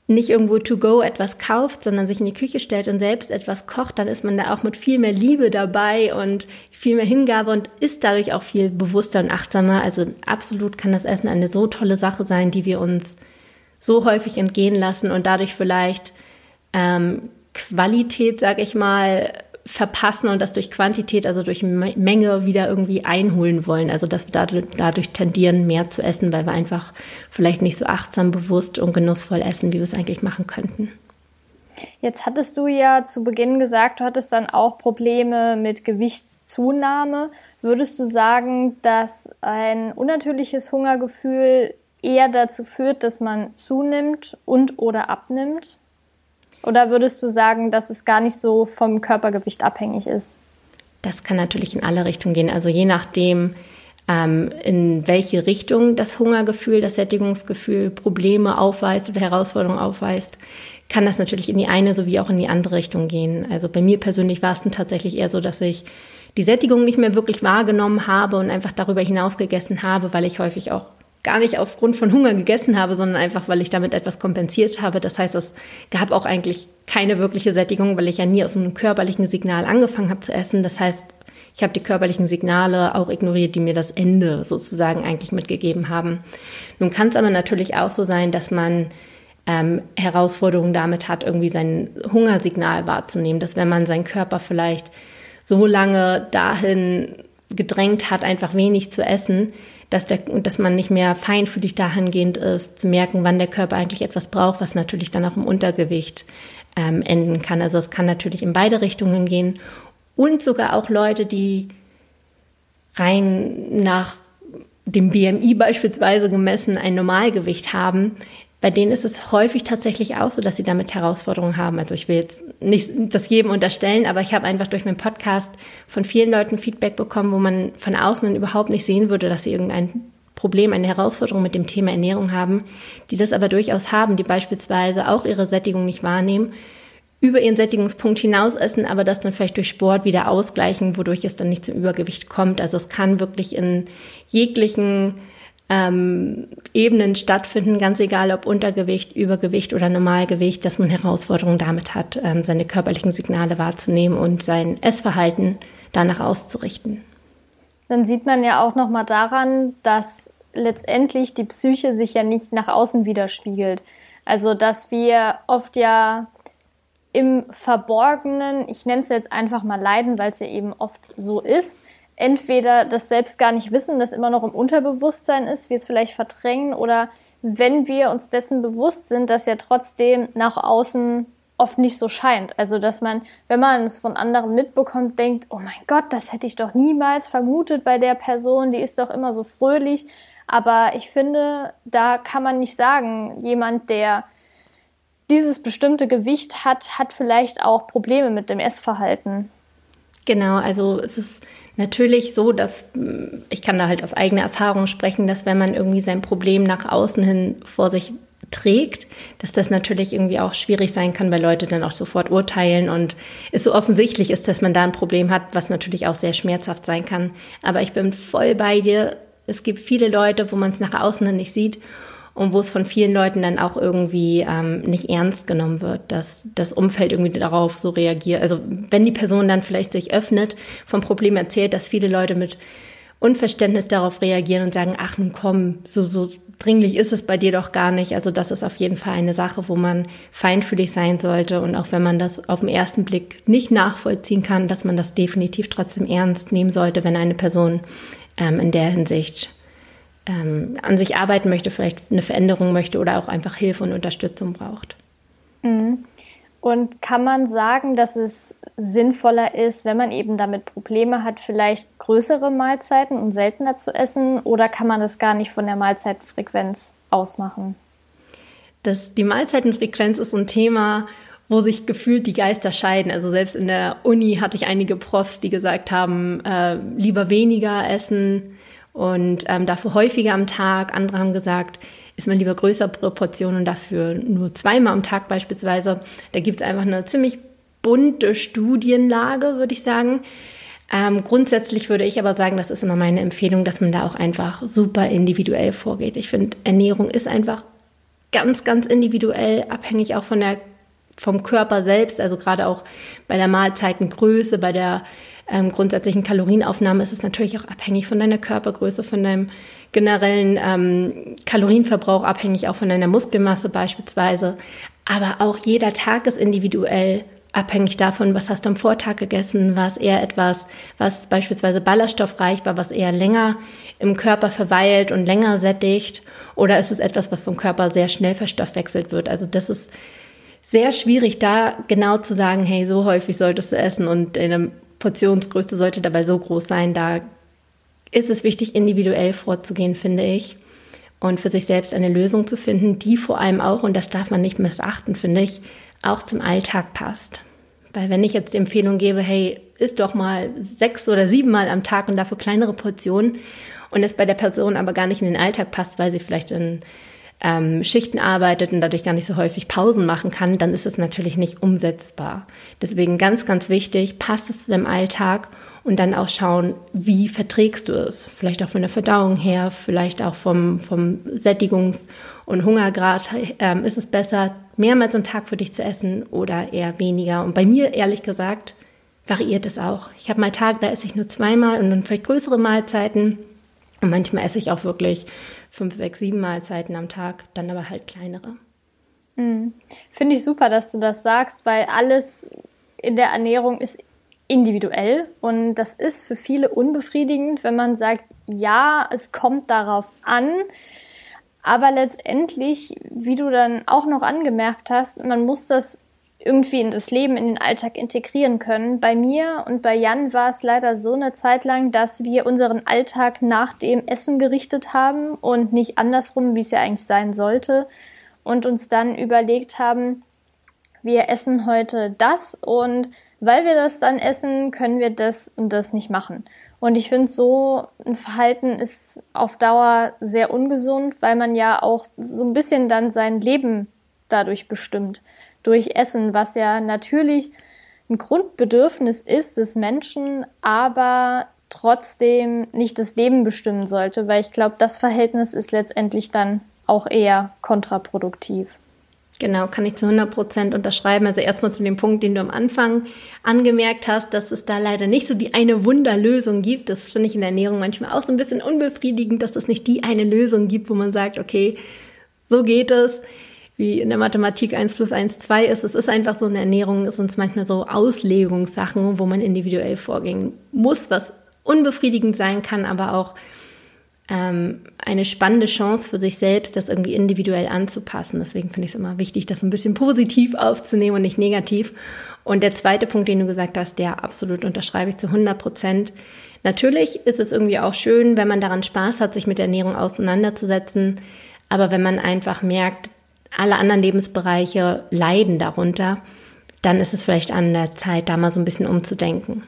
nicht irgendwo to go etwas kauft, sondern sich in die Küche stellt und selbst etwas kocht, dann ist man da auch mit viel mehr Liebe dabei und viel mehr Hingabe und ist dadurch auch viel bewusster und achtsamer. Also absolut kann das Essen eine so tolle Sache sein, die wir uns so häufig entgehen lassen und dadurch vielleicht ähm, Qualität, sag ich mal, verpassen und das durch Quantität, also durch Menge wieder irgendwie einholen wollen. Also dass wir dadurch, tendieren, mehr zu essen, weil wir einfach vielleicht nicht so achtsam, bewusst und genussvoll essen, wie wir es eigentlich machen könnten. Jetzt hattest du ja zu Beginn gesagt, du hattest dann auch Probleme mit Gewichtszunahme. Würdest du sagen, dass ein unnatürliches Hungergefühl eher dazu führt, dass man zunimmt und oder abnimmt? Oder würdest du sagen, dass es gar nicht so vom Körpergewicht abhängig ist? Das kann natürlich in alle Richtungen gehen. Also je nachdem, ähm, in welche Richtung das Hungergefühl, das Sättigungsgefühl Probleme aufweist oder Herausforderungen aufweist, kann das natürlich in die eine sowie auch in die andere Richtung gehen. Also bei mir persönlich war es dann tatsächlich eher so, dass ich die Sättigung nicht mehr wirklich wahrgenommen habe und einfach darüber hinaus gegessen habe, weil ich häufig auch gar nicht aufgrund von Hunger gegessen habe, sondern einfach, weil ich damit etwas kompensiert habe. Das heißt, es gab auch eigentlich keine wirkliche Sättigung, weil ich ja nie aus einem körperlichen Signal angefangen habe zu essen. Das heißt, ich habe die körperlichen Signale auch ignoriert, die mir das Ende sozusagen eigentlich mitgegeben haben. Nun kann es aber natürlich auch so sein, dass man ähm, Herausforderungen damit hat, irgendwie sein Hungersignal wahrzunehmen, dass wenn man seinen Körper vielleicht so lange dahin gedrängt hat, einfach wenig zu essen, dass, der, dass man nicht mehr feinfühlig dahingehend ist, zu merken, wann der Körper eigentlich etwas braucht, was natürlich dann auch im Untergewicht ähm, enden kann. Also es kann natürlich in beide Richtungen gehen und sogar auch Leute, die rein nach dem BMI beispielsweise gemessen ein Normalgewicht haben, bei denen ist es häufig tatsächlich auch so, dass sie damit Herausforderungen haben. Also ich will jetzt nicht das jedem unterstellen, aber ich habe einfach durch meinen Podcast von vielen Leuten Feedback bekommen, wo man von außen überhaupt nicht sehen würde, dass sie irgendein Problem, eine Herausforderung mit dem Thema Ernährung haben, die das aber durchaus haben, die beispielsweise auch ihre Sättigung nicht wahrnehmen über ihren Sättigungspunkt hinaus essen, aber das dann vielleicht durch Sport wieder ausgleichen, wodurch es dann nicht zum Übergewicht kommt. Also es kann wirklich in jeglichen ähm, Ebenen stattfinden, ganz egal ob Untergewicht, Übergewicht oder Normalgewicht, dass man Herausforderungen damit hat, ähm, seine körperlichen Signale wahrzunehmen und sein Essverhalten danach auszurichten. Dann sieht man ja auch noch mal daran, dass letztendlich die Psyche sich ja nicht nach außen widerspiegelt. Also dass wir oft ja im Verborgenen, ich nenne es jetzt einfach mal Leiden, weil es ja eben oft so ist, entweder das selbst gar nicht wissen, das immer noch im Unterbewusstsein ist, wir es vielleicht verdrängen, oder wenn wir uns dessen bewusst sind, dass ja trotzdem nach außen oft nicht so scheint. Also, dass man, wenn man es von anderen mitbekommt, denkt, oh mein Gott, das hätte ich doch niemals vermutet bei der Person, die ist doch immer so fröhlich. Aber ich finde, da kann man nicht sagen, jemand, der dieses bestimmte Gewicht hat, hat vielleicht auch Probleme mit dem Essverhalten. Genau, also es ist natürlich so, dass mm, ich kann da halt aus eigener Erfahrung sprechen, dass wenn man irgendwie sein Problem nach außen hin vor sich trägt, dass das natürlich irgendwie auch schwierig sein kann, weil Leute dann auch sofort urteilen und es so offensichtlich ist, dass man da ein Problem hat, was natürlich auch sehr schmerzhaft sein kann. Aber ich bin voll bei dir. Es gibt viele Leute, wo man es nach außen hin nicht sieht und wo es von vielen Leuten dann auch irgendwie ähm, nicht ernst genommen wird, dass das Umfeld irgendwie darauf so reagiert. Also wenn die Person dann vielleicht sich öffnet, vom Problem erzählt, dass viele Leute mit Unverständnis darauf reagieren und sagen, ach nun komm, so, so dringlich ist es bei dir doch gar nicht. Also das ist auf jeden Fall eine Sache, wo man feinfühlig sein sollte und auch wenn man das auf den ersten Blick nicht nachvollziehen kann, dass man das definitiv trotzdem ernst nehmen sollte, wenn eine Person ähm, in der Hinsicht ähm, an sich arbeiten möchte, vielleicht eine Veränderung möchte oder auch einfach Hilfe und Unterstützung braucht. Mhm. Und kann man sagen, dass es sinnvoller ist, wenn man eben damit Probleme hat, vielleicht größere Mahlzeiten und seltener zu essen? Oder kann man das gar nicht von der Mahlzeitenfrequenz ausmachen? Das, die Mahlzeitenfrequenz ist ein Thema, wo sich gefühlt die Geister scheiden. Also selbst in der Uni hatte ich einige Profs, die gesagt haben, äh, lieber weniger essen und ähm, dafür häufiger am Tag. Andere haben gesagt, ist man lieber größere Proportionen dafür nur zweimal am Tag beispielsweise. Da gibt es einfach eine ziemlich bunte Studienlage, würde ich sagen. Ähm, grundsätzlich würde ich aber sagen, das ist immer meine Empfehlung, dass man da auch einfach super individuell vorgeht. Ich finde, Ernährung ist einfach ganz, ganz individuell, abhängig auch von der, vom Körper selbst, also gerade auch bei der Mahlzeitengröße, bei der ähm, grundsätzlichen Kalorienaufnahme ist es natürlich auch abhängig von deiner Körpergröße, von deinem generellen ähm, Kalorienverbrauch, abhängig auch von deiner Muskelmasse beispielsweise. Aber auch jeder Tag ist individuell abhängig davon, was hast du am Vortag gegessen, war es eher etwas, was beispielsweise ballaststoffreich war, was eher länger im Körper verweilt und länger sättigt, oder ist es etwas, was vom Körper sehr schnell verstoffwechselt wird. Also das ist sehr schwierig, da genau zu sagen, hey, so häufig solltest du essen und in einem Portionsgröße sollte dabei so groß sein. Da ist es wichtig, individuell vorzugehen, finde ich. Und für sich selbst eine Lösung zu finden, die vor allem auch, und das darf man nicht missachten, finde ich, auch zum Alltag passt. Weil wenn ich jetzt die Empfehlung gebe, hey, isst doch mal sechs oder sieben Mal am Tag und dafür kleinere Portionen und es bei der Person aber gar nicht in den Alltag passt, weil sie vielleicht in ähm, Schichten arbeitet und dadurch gar nicht so häufig Pausen machen kann, dann ist es natürlich nicht umsetzbar. Deswegen ganz, ganz wichtig, passt es zu dem Alltag und dann auch schauen, wie verträgst du es? Vielleicht auch von der Verdauung her, vielleicht auch vom, vom Sättigungs- und Hungergrad. Ähm, ist es besser, mehrmals am Tag für dich zu essen oder eher weniger? Und bei mir, ehrlich gesagt, variiert es auch. Ich habe mal Tage, da esse ich nur zweimal und dann vielleicht größere Mahlzeiten. Und manchmal esse ich auch wirklich fünf, sechs, sieben Mahlzeiten am Tag, dann aber halt kleinere. Mhm. Finde ich super, dass du das sagst, weil alles in der Ernährung ist individuell und das ist für viele unbefriedigend, wenn man sagt, ja, es kommt darauf an, aber letztendlich, wie du dann auch noch angemerkt hast, man muss das irgendwie in das Leben, in den Alltag integrieren können. Bei mir und bei Jan war es leider so eine Zeit lang, dass wir unseren Alltag nach dem Essen gerichtet haben und nicht andersrum, wie es ja eigentlich sein sollte. Und uns dann überlegt haben, wir essen heute das und weil wir das dann essen, können wir das und das nicht machen. Und ich finde, so ein Verhalten ist auf Dauer sehr ungesund, weil man ja auch so ein bisschen dann sein Leben dadurch bestimmt. Durch Essen, was ja natürlich ein Grundbedürfnis ist des Menschen, aber trotzdem nicht das Leben bestimmen sollte, weil ich glaube, das Verhältnis ist letztendlich dann auch eher kontraproduktiv. Genau, kann ich zu 100 Prozent unterschreiben. Also erstmal zu dem Punkt, den du am Anfang angemerkt hast, dass es da leider nicht so die eine Wunderlösung gibt. Das finde ich in der Ernährung manchmal auch so ein bisschen unbefriedigend, dass es nicht die eine Lösung gibt, wo man sagt, okay, so geht es. Wie in der Mathematik 1 plus 1 2 ist. Es ist einfach so eine Ernährung, es sind manchmal so Auslegungssachen, wo man individuell vorgehen muss, was unbefriedigend sein kann, aber auch ähm, eine spannende Chance für sich selbst, das irgendwie individuell anzupassen. Deswegen finde ich es immer wichtig, das ein bisschen positiv aufzunehmen und nicht negativ. Und der zweite Punkt, den du gesagt hast, der absolut unterschreibe ich zu 100 Prozent. Natürlich ist es irgendwie auch schön, wenn man daran Spaß hat, sich mit der Ernährung auseinanderzusetzen. Aber wenn man einfach merkt, alle anderen Lebensbereiche leiden darunter, dann ist es vielleicht an der Zeit, da mal so ein bisschen umzudenken.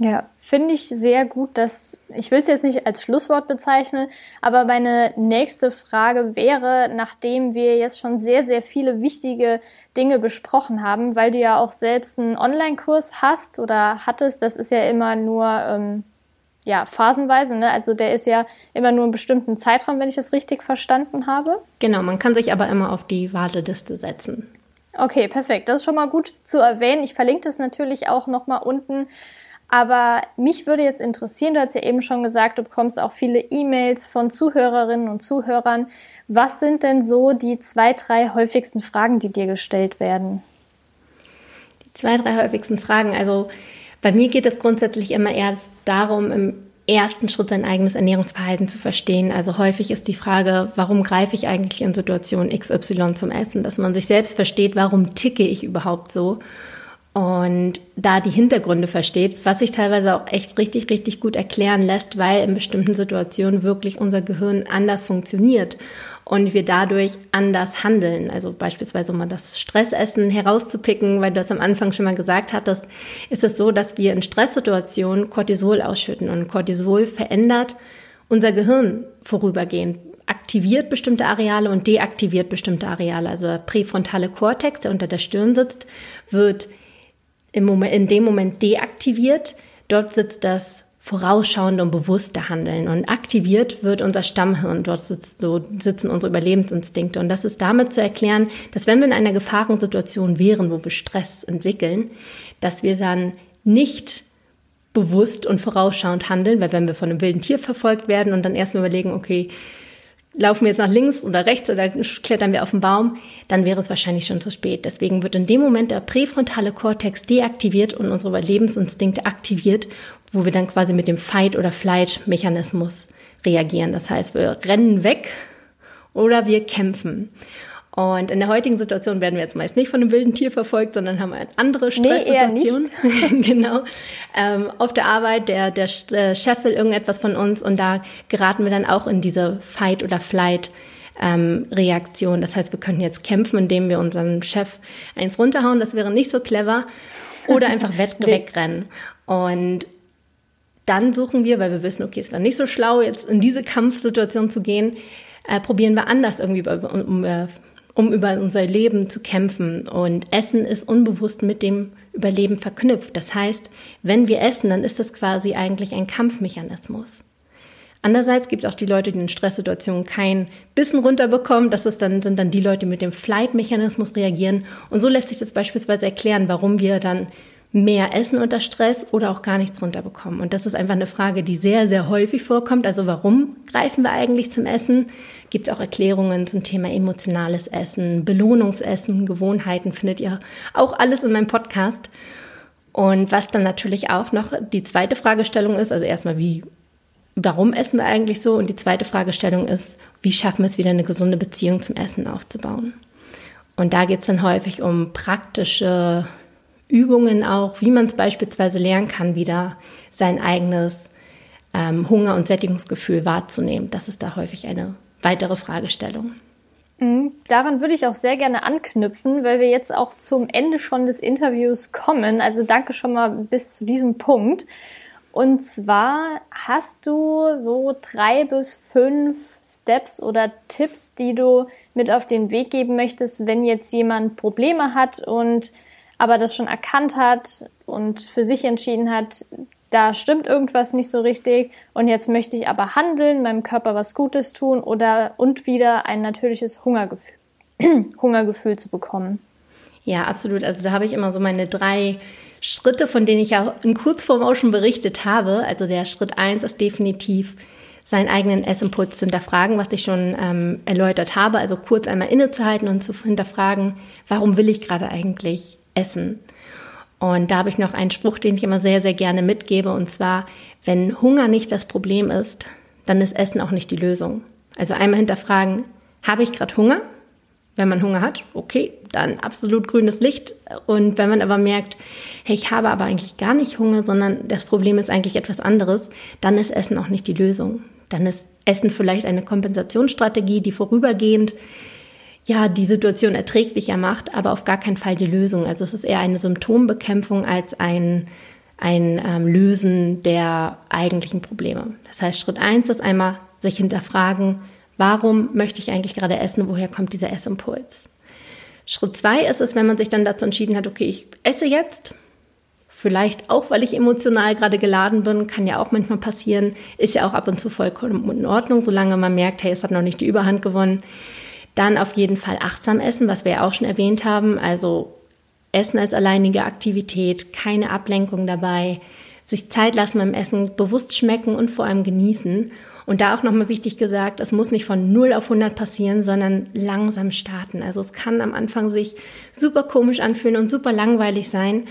Ja, finde ich sehr gut, dass ich will es jetzt nicht als Schlusswort bezeichnen, aber meine nächste Frage wäre, nachdem wir jetzt schon sehr, sehr viele wichtige Dinge besprochen haben, weil du ja auch selbst einen Online-Kurs hast oder hattest, das ist ja immer nur ähm, ja phasenweise, ne? Also der ist ja immer nur einen bestimmten Zeitraum, wenn ich das richtig verstanden habe. Genau, man kann sich aber immer auf die Warteliste setzen. Okay, perfekt. Das ist schon mal gut zu erwähnen. Ich verlinke das natürlich auch noch mal unten aber mich würde jetzt interessieren, du hast ja eben schon gesagt, du bekommst auch viele E-Mails von Zuhörerinnen und Zuhörern. Was sind denn so die zwei, drei häufigsten Fragen, die dir gestellt werden? Die zwei, drei häufigsten Fragen. Also bei mir geht es grundsätzlich immer erst darum, im ersten Schritt sein eigenes Ernährungsverhalten zu verstehen. Also häufig ist die Frage, warum greife ich eigentlich in Situation XY zum Essen? Dass man sich selbst versteht, warum ticke ich überhaupt so? Und da die Hintergründe versteht, was sich teilweise auch echt richtig, richtig gut erklären lässt, weil in bestimmten Situationen wirklich unser Gehirn anders funktioniert und wir dadurch anders handeln. Also beispielsweise, um mal das Stressessen herauszupicken, weil du das am Anfang schon mal gesagt hattest, ist es so, dass wir in Stresssituationen Cortisol ausschütten und Cortisol verändert unser Gehirn vorübergehend aktiviert bestimmte Areale und deaktiviert bestimmte Areale. Also der präfrontale Kortex, der unter der Stirn sitzt, wird im Moment, in dem Moment deaktiviert. Dort sitzt das vorausschauende und bewusste Handeln und aktiviert wird unser Stammhirn. Dort sitzt, so, sitzen unsere Überlebensinstinkte. Und das ist damit zu erklären, dass wenn wir in einer Gefahrensituation wären, wo wir Stress entwickeln, dass wir dann nicht bewusst und vorausschauend handeln, weil wenn wir von einem wilden Tier verfolgt werden und dann erstmal überlegen, okay, laufen wir jetzt nach links oder rechts oder klettern wir auf den Baum, dann wäre es wahrscheinlich schon zu spät. Deswegen wird in dem Moment der präfrontale Kortex deaktiviert und unsere Überlebensinstinkte aktiviert, wo wir dann quasi mit dem Fight- oder Flight-Mechanismus reagieren. Das heißt, wir rennen weg oder wir kämpfen. Und in der heutigen Situation werden wir jetzt meist nicht von einem wilden Tier verfolgt, sondern haben eine andere Stresssituation. Nee, genau. Ähm, auf der Arbeit, der, der äh, Chef will irgendetwas von uns und da geraten wir dann auch in diese Fight- oder Flight- ähm, Reaktion. Das heißt, wir könnten jetzt kämpfen, indem wir unseren Chef eins runterhauen. Das wäre nicht so clever. Oder einfach weg, wegrennen. Und dann suchen wir, weil wir wissen, okay, es war nicht so schlau, jetzt in diese Kampfsituation zu gehen, äh, probieren wir anders irgendwie um, um, äh, um über unser Leben zu kämpfen. Und Essen ist unbewusst mit dem Überleben verknüpft. Das heißt, wenn wir essen, dann ist das quasi eigentlich ein Kampfmechanismus. Andererseits gibt es auch die Leute, die in Stresssituationen kein Bissen runterbekommen. Das ist dann, sind dann die Leute, die mit dem Flight-Mechanismus reagieren. Und so lässt sich das beispielsweise erklären, warum wir dann mehr essen unter Stress oder auch gar nichts runterbekommen. Und das ist einfach eine Frage, die sehr, sehr häufig vorkommt. Also warum greifen wir eigentlich zum Essen? Gibt es auch Erklärungen zum Thema emotionales Essen, Belohnungsessen, Gewohnheiten, findet ihr auch alles in meinem Podcast. Und was dann natürlich auch noch die zweite Fragestellung ist, also erstmal, wie warum essen wir eigentlich so? Und die zweite Fragestellung ist, wie schaffen wir es wieder eine gesunde Beziehung zum Essen aufzubauen? Und da geht es dann häufig um praktische Übungen auch, wie man es beispielsweise lernen kann, wieder sein eigenes ähm, Hunger- und Sättigungsgefühl wahrzunehmen. Das ist da häufig eine weitere Fragestellung. Mhm. Daran würde ich auch sehr gerne anknüpfen, weil wir jetzt auch zum Ende schon des Interviews kommen. Also danke schon mal bis zu diesem Punkt. Und zwar hast du so drei bis fünf Steps oder Tipps, die du mit auf den Weg geben möchtest, wenn jetzt jemand Probleme hat und aber das schon erkannt hat und für sich entschieden hat, da stimmt irgendwas nicht so richtig und jetzt möchte ich aber handeln, meinem Körper was Gutes tun oder und wieder ein natürliches Hungergefühl, Hungergefühl zu bekommen. Ja, absolut. Also da habe ich immer so meine drei Schritte, von denen ich ja in Kurzform auch schon berichtet habe. Also der Schritt eins ist definitiv seinen eigenen Essimpuls zu hinterfragen, was ich schon ähm, erläutert habe. Also kurz einmal innezuhalten und zu hinterfragen, warum will ich gerade eigentlich essen? Und da habe ich noch einen Spruch, den ich immer sehr, sehr gerne mitgebe. Und zwar, wenn Hunger nicht das Problem ist, dann ist Essen auch nicht die Lösung. Also einmal hinterfragen, habe ich gerade Hunger? Wenn man Hunger hat, okay, dann absolut grünes Licht. Und wenn man aber merkt, hey, ich habe aber eigentlich gar nicht Hunger, sondern das Problem ist eigentlich etwas anderes, dann ist Essen auch nicht die Lösung. Dann ist Essen vielleicht eine Kompensationsstrategie, die vorübergehend ja die Situation erträglicher macht, aber auf gar keinen Fall die Lösung. Also es ist eher eine Symptombekämpfung als ein, ein ähm, Lösen der eigentlichen Probleme. Das heißt, Schritt eins ist einmal sich hinterfragen, warum möchte ich eigentlich gerade essen, woher kommt dieser Essimpuls. Schritt zwei ist es, wenn man sich dann dazu entschieden hat, okay, ich esse jetzt, vielleicht auch, weil ich emotional gerade geladen bin, kann ja auch manchmal passieren, ist ja auch ab und zu vollkommen in Ordnung, solange man merkt, hey, es hat noch nicht die Überhand gewonnen. Dann auf jeden Fall achtsam essen, was wir ja auch schon erwähnt haben, also Essen als alleinige Aktivität, keine Ablenkung dabei, sich Zeit lassen beim Essen, bewusst schmecken und vor allem genießen und da auch nochmal wichtig gesagt, es muss nicht von 0 auf 100 passieren, sondern langsam starten. Also es kann am Anfang sich super komisch anfühlen und super langweilig sein.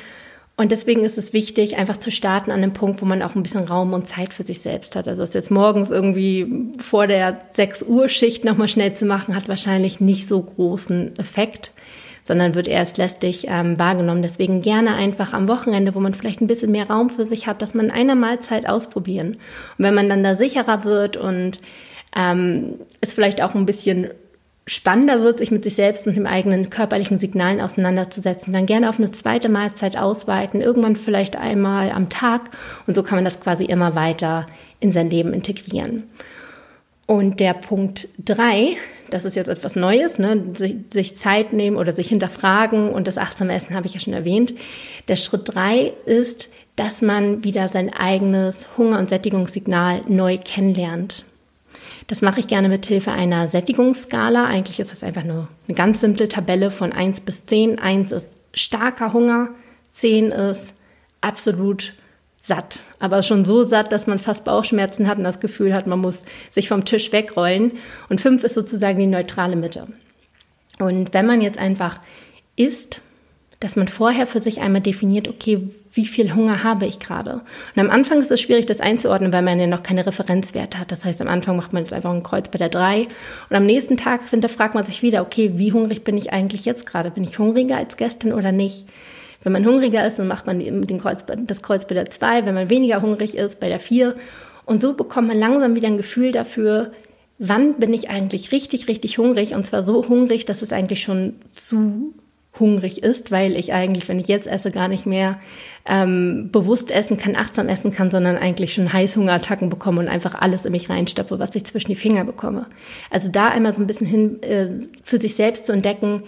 Und deswegen ist es wichtig, einfach zu starten an einem Punkt, wo man auch ein bisschen Raum und Zeit für sich selbst hat. Also es jetzt morgens irgendwie vor der 6 Uhr Schicht nochmal schnell zu machen, hat wahrscheinlich nicht so großen Effekt sondern wird erst lästig ähm, wahrgenommen. Deswegen gerne einfach am Wochenende, wo man vielleicht ein bisschen mehr Raum für sich hat, dass man eine Mahlzeit ausprobieren. Und wenn man dann da sicherer wird und ähm, es vielleicht auch ein bisschen spannender wird, sich mit sich selbst und dem eigenen körperlichen Signalen auseinanderzusetzen, dann gerne auf eine zweite Mahlzeit ausweiten, irgendwann vielleicht einmal am Tag und so kann man das quasi immer weiter in sein Leben integrieren. Und der Punkt drei das ist jetzt etwas Neues, ne? sich, sich Zeit nehmen oder sich hinterfragen und das achtsame Essen habe ich ja schon erwähnt. Der Schritt drei ist, dass man wieder sein eigenes Hunger- und Sättigungssignal neu kennenlernt. Das mache ich gerne mit Hilfe einer Sättigungsskala. Eigentlich ist das einfach nur eine ganz simple Tabelle von 1 bis 10. 1 ist starker Hunger, 10 ist absolut satt, aber schon so satt, dass man fast Bauchschmerzen hat und das Gefühl hat, man muss sich vom Tisch wegrollen. Und fünf ist sozusagen die neutrale Mitte. Und wenn man jetzt einfach isst, dass man vorher für sich einmal definiert, okay, wie viel Hunger habe ich gerade? Und am Anfang ist es schwierig, das einzuordnen, weil man ja noch keine Referenzwerte hat. Das heißt, am Anfang macht man jetzt einfach ein Kreuz bei der 3 und am nächsten Tag hinterfragt man sich wieder, okay, wie hungrig bin ich eigentlich jetzt gerade? Bin ich hungriger als gestern oder nicht? Wenn man hungriger ist, dann macht man den Kreuz, das Kreuz bei der 2. Wenn man weniger hungrig ist, bei der 4. Und so bekommt man langsam wieder ein Gefühl dafür, wann bin ich eigentlich richtig, richtig hungrig. Und zwar so hungrig, dass es eigentlich schon zu hungrig ist, weil ich eigentlich, wenn ich jetzt esse, gar nicht mehr ähm, bewusst essen kann, achtsam essen kann, sondern eigentlich schon Heißhungerattacken bekomme und einfach alles in mich reinstappe, was ich zwischen die Finger bekomme. Also da einmal so ein bisschen hin äh, für sich selbst zu entdecken,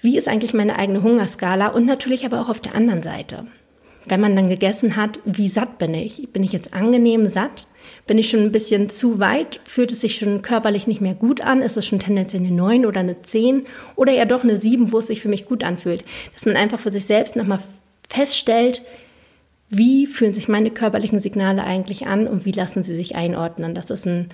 wie ist eigentlich meine eigene Hungerskala und natürlich aber auch auf der anderen Seite. Wenn man dann gegessen hat, wie satt bin ich? Bin ich jetzt angenehm satt? Bin ich schon ein bisschen zu weit? Fühlt es sich schon körperlich nicht mehr gut an? Ist es schon tendenziell eine 9 oder eine 10 oder eher doch eine 7, wo es sich für mich gut anfühlt? Dass man einfach für sich selbst nochmal feststellt, wie fühlen sich meine körperlichen Signale eigentlich an und wie lassen sie sich einordnen. Das ist ein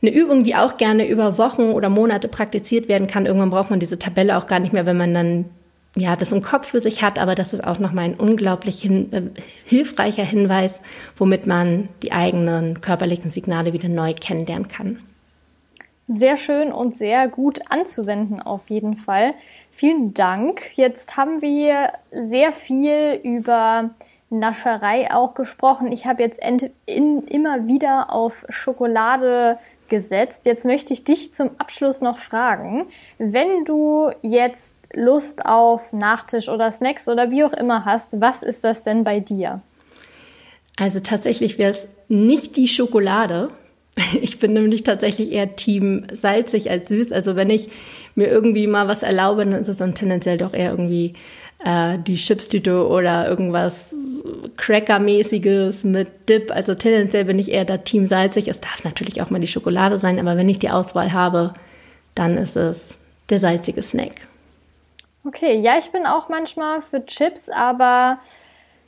eine Übung, die auch gerne über Wochen oder Monate praktiziert werden kann. Irgendwann braucht man diese Tabelle auch gar nicht mehr, wenn man dann ja, das im Kopf für sich hat, aber das ist auch nochmal ein unglaublich hin, äh, hilfreicher Hinweis, womit man die eigenen körperlichen Signale wieder neu kennenlernen kann. Sehr schön und sehr gut anzuwenden auf jeden Fall. Vielen Dank. Jetzt haben wir sehr viel über Nascherei auch gesprochen. Ich habe jetzt in, immer wieder auf Schokolade gesetzt. Jetzt möchte ich dich zum Abschluss noch fragen, wenn du jetzt Lust auf Nachtisch oder Snacks oder wie auch immer hast, was ist das denn bei dir? Also tatsächlich wäre es nicht die Schokolade. Ich bin nämlich tatsächlich eher Team salzig als süß. Also wenn ich mir irgendwie mal was erlaube, dann ist es dann tendenziell doch eher irgendwie äh, die Chipstüte oder irgendwas Cracker-mäßiges mit Dip. Also tendenziell bin ich eher da Team salzig. Es darf natürlich auch mal die Schokolade sein, aber wenn ich die Auswahl habe, dann ist es der salzige Snack. Okay, ja, ich bin auch manchmal für Chips, aber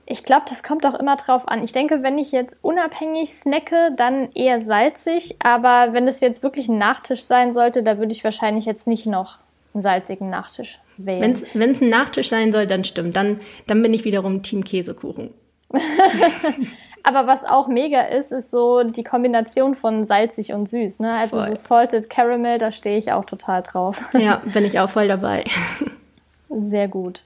ich glaube, das kommt auch immer drauf an. Ich denke, wenn ich jetzt unabhängig snacke, dann eher salzig, aber wenn es jetzt wirklich ein Nachtisch sein sollte, da würde ich wahrscheinlich jetzt nicht noch einen salzigen Nachtisch wählen. Wenn es ein Nachtisch sein soll, dann stimmt. Dann, dann bin ich wiederum Team Käsekuchen. Aber was auch mega ist, ist so die Kombination von salzig und süß. Ne? Also voll. so Salted Caramel, da stehe ich auch total drauf. Ja, bin ich auch voll dabei. Sehr gut.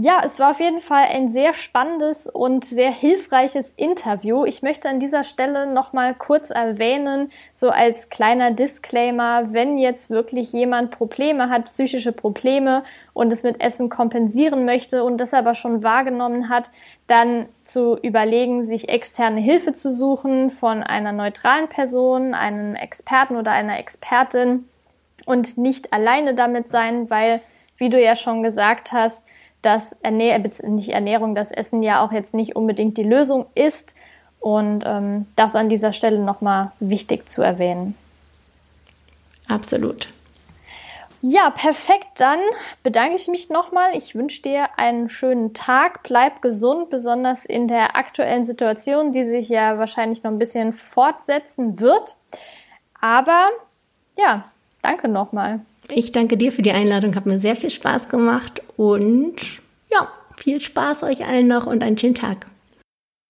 Ja, es war auf jeden Fall ein sehr spannendes und sehr hilfreiches Interview. Ich möchte an dieser Stelle noch mal kurz erwähnen, so als kleiner Disclaimer, wenn jetzt wirklich jemand Probleme hat, psychische Probleme und es mit Essen kompensieren möchte und das aber schon wahrgenommen hat, dann zu überlegen, sich externe Hilfe zu suchen von einer neutralen Person, einem Experten oder einer Expertin und nicht alleine damit sein, weil, wie du ja schon gesagt hast, dass Ernähr nicht Ernährung, das Essen ja auch jetzt nicht unbedingt die Lösung ist. Und ähm, das an dieser Stelle nochmal wichtig zu erwähnen. Absolut. Ja, perfekt. Dann bedanke ich mich nochmal. Ich wünsche dir einen schönen Tag. Bleib gesund, besonders in der aktuellen Situation, die sich ja wahrscheinlich noch ein bisschen fortsetzen wird. Aber ja, danke nochmal. Ich danke dir für die Einladung, hat mir sehr viel Spaß gemacht und ja, viel Spaß euch allen noch und einen schönen Tag.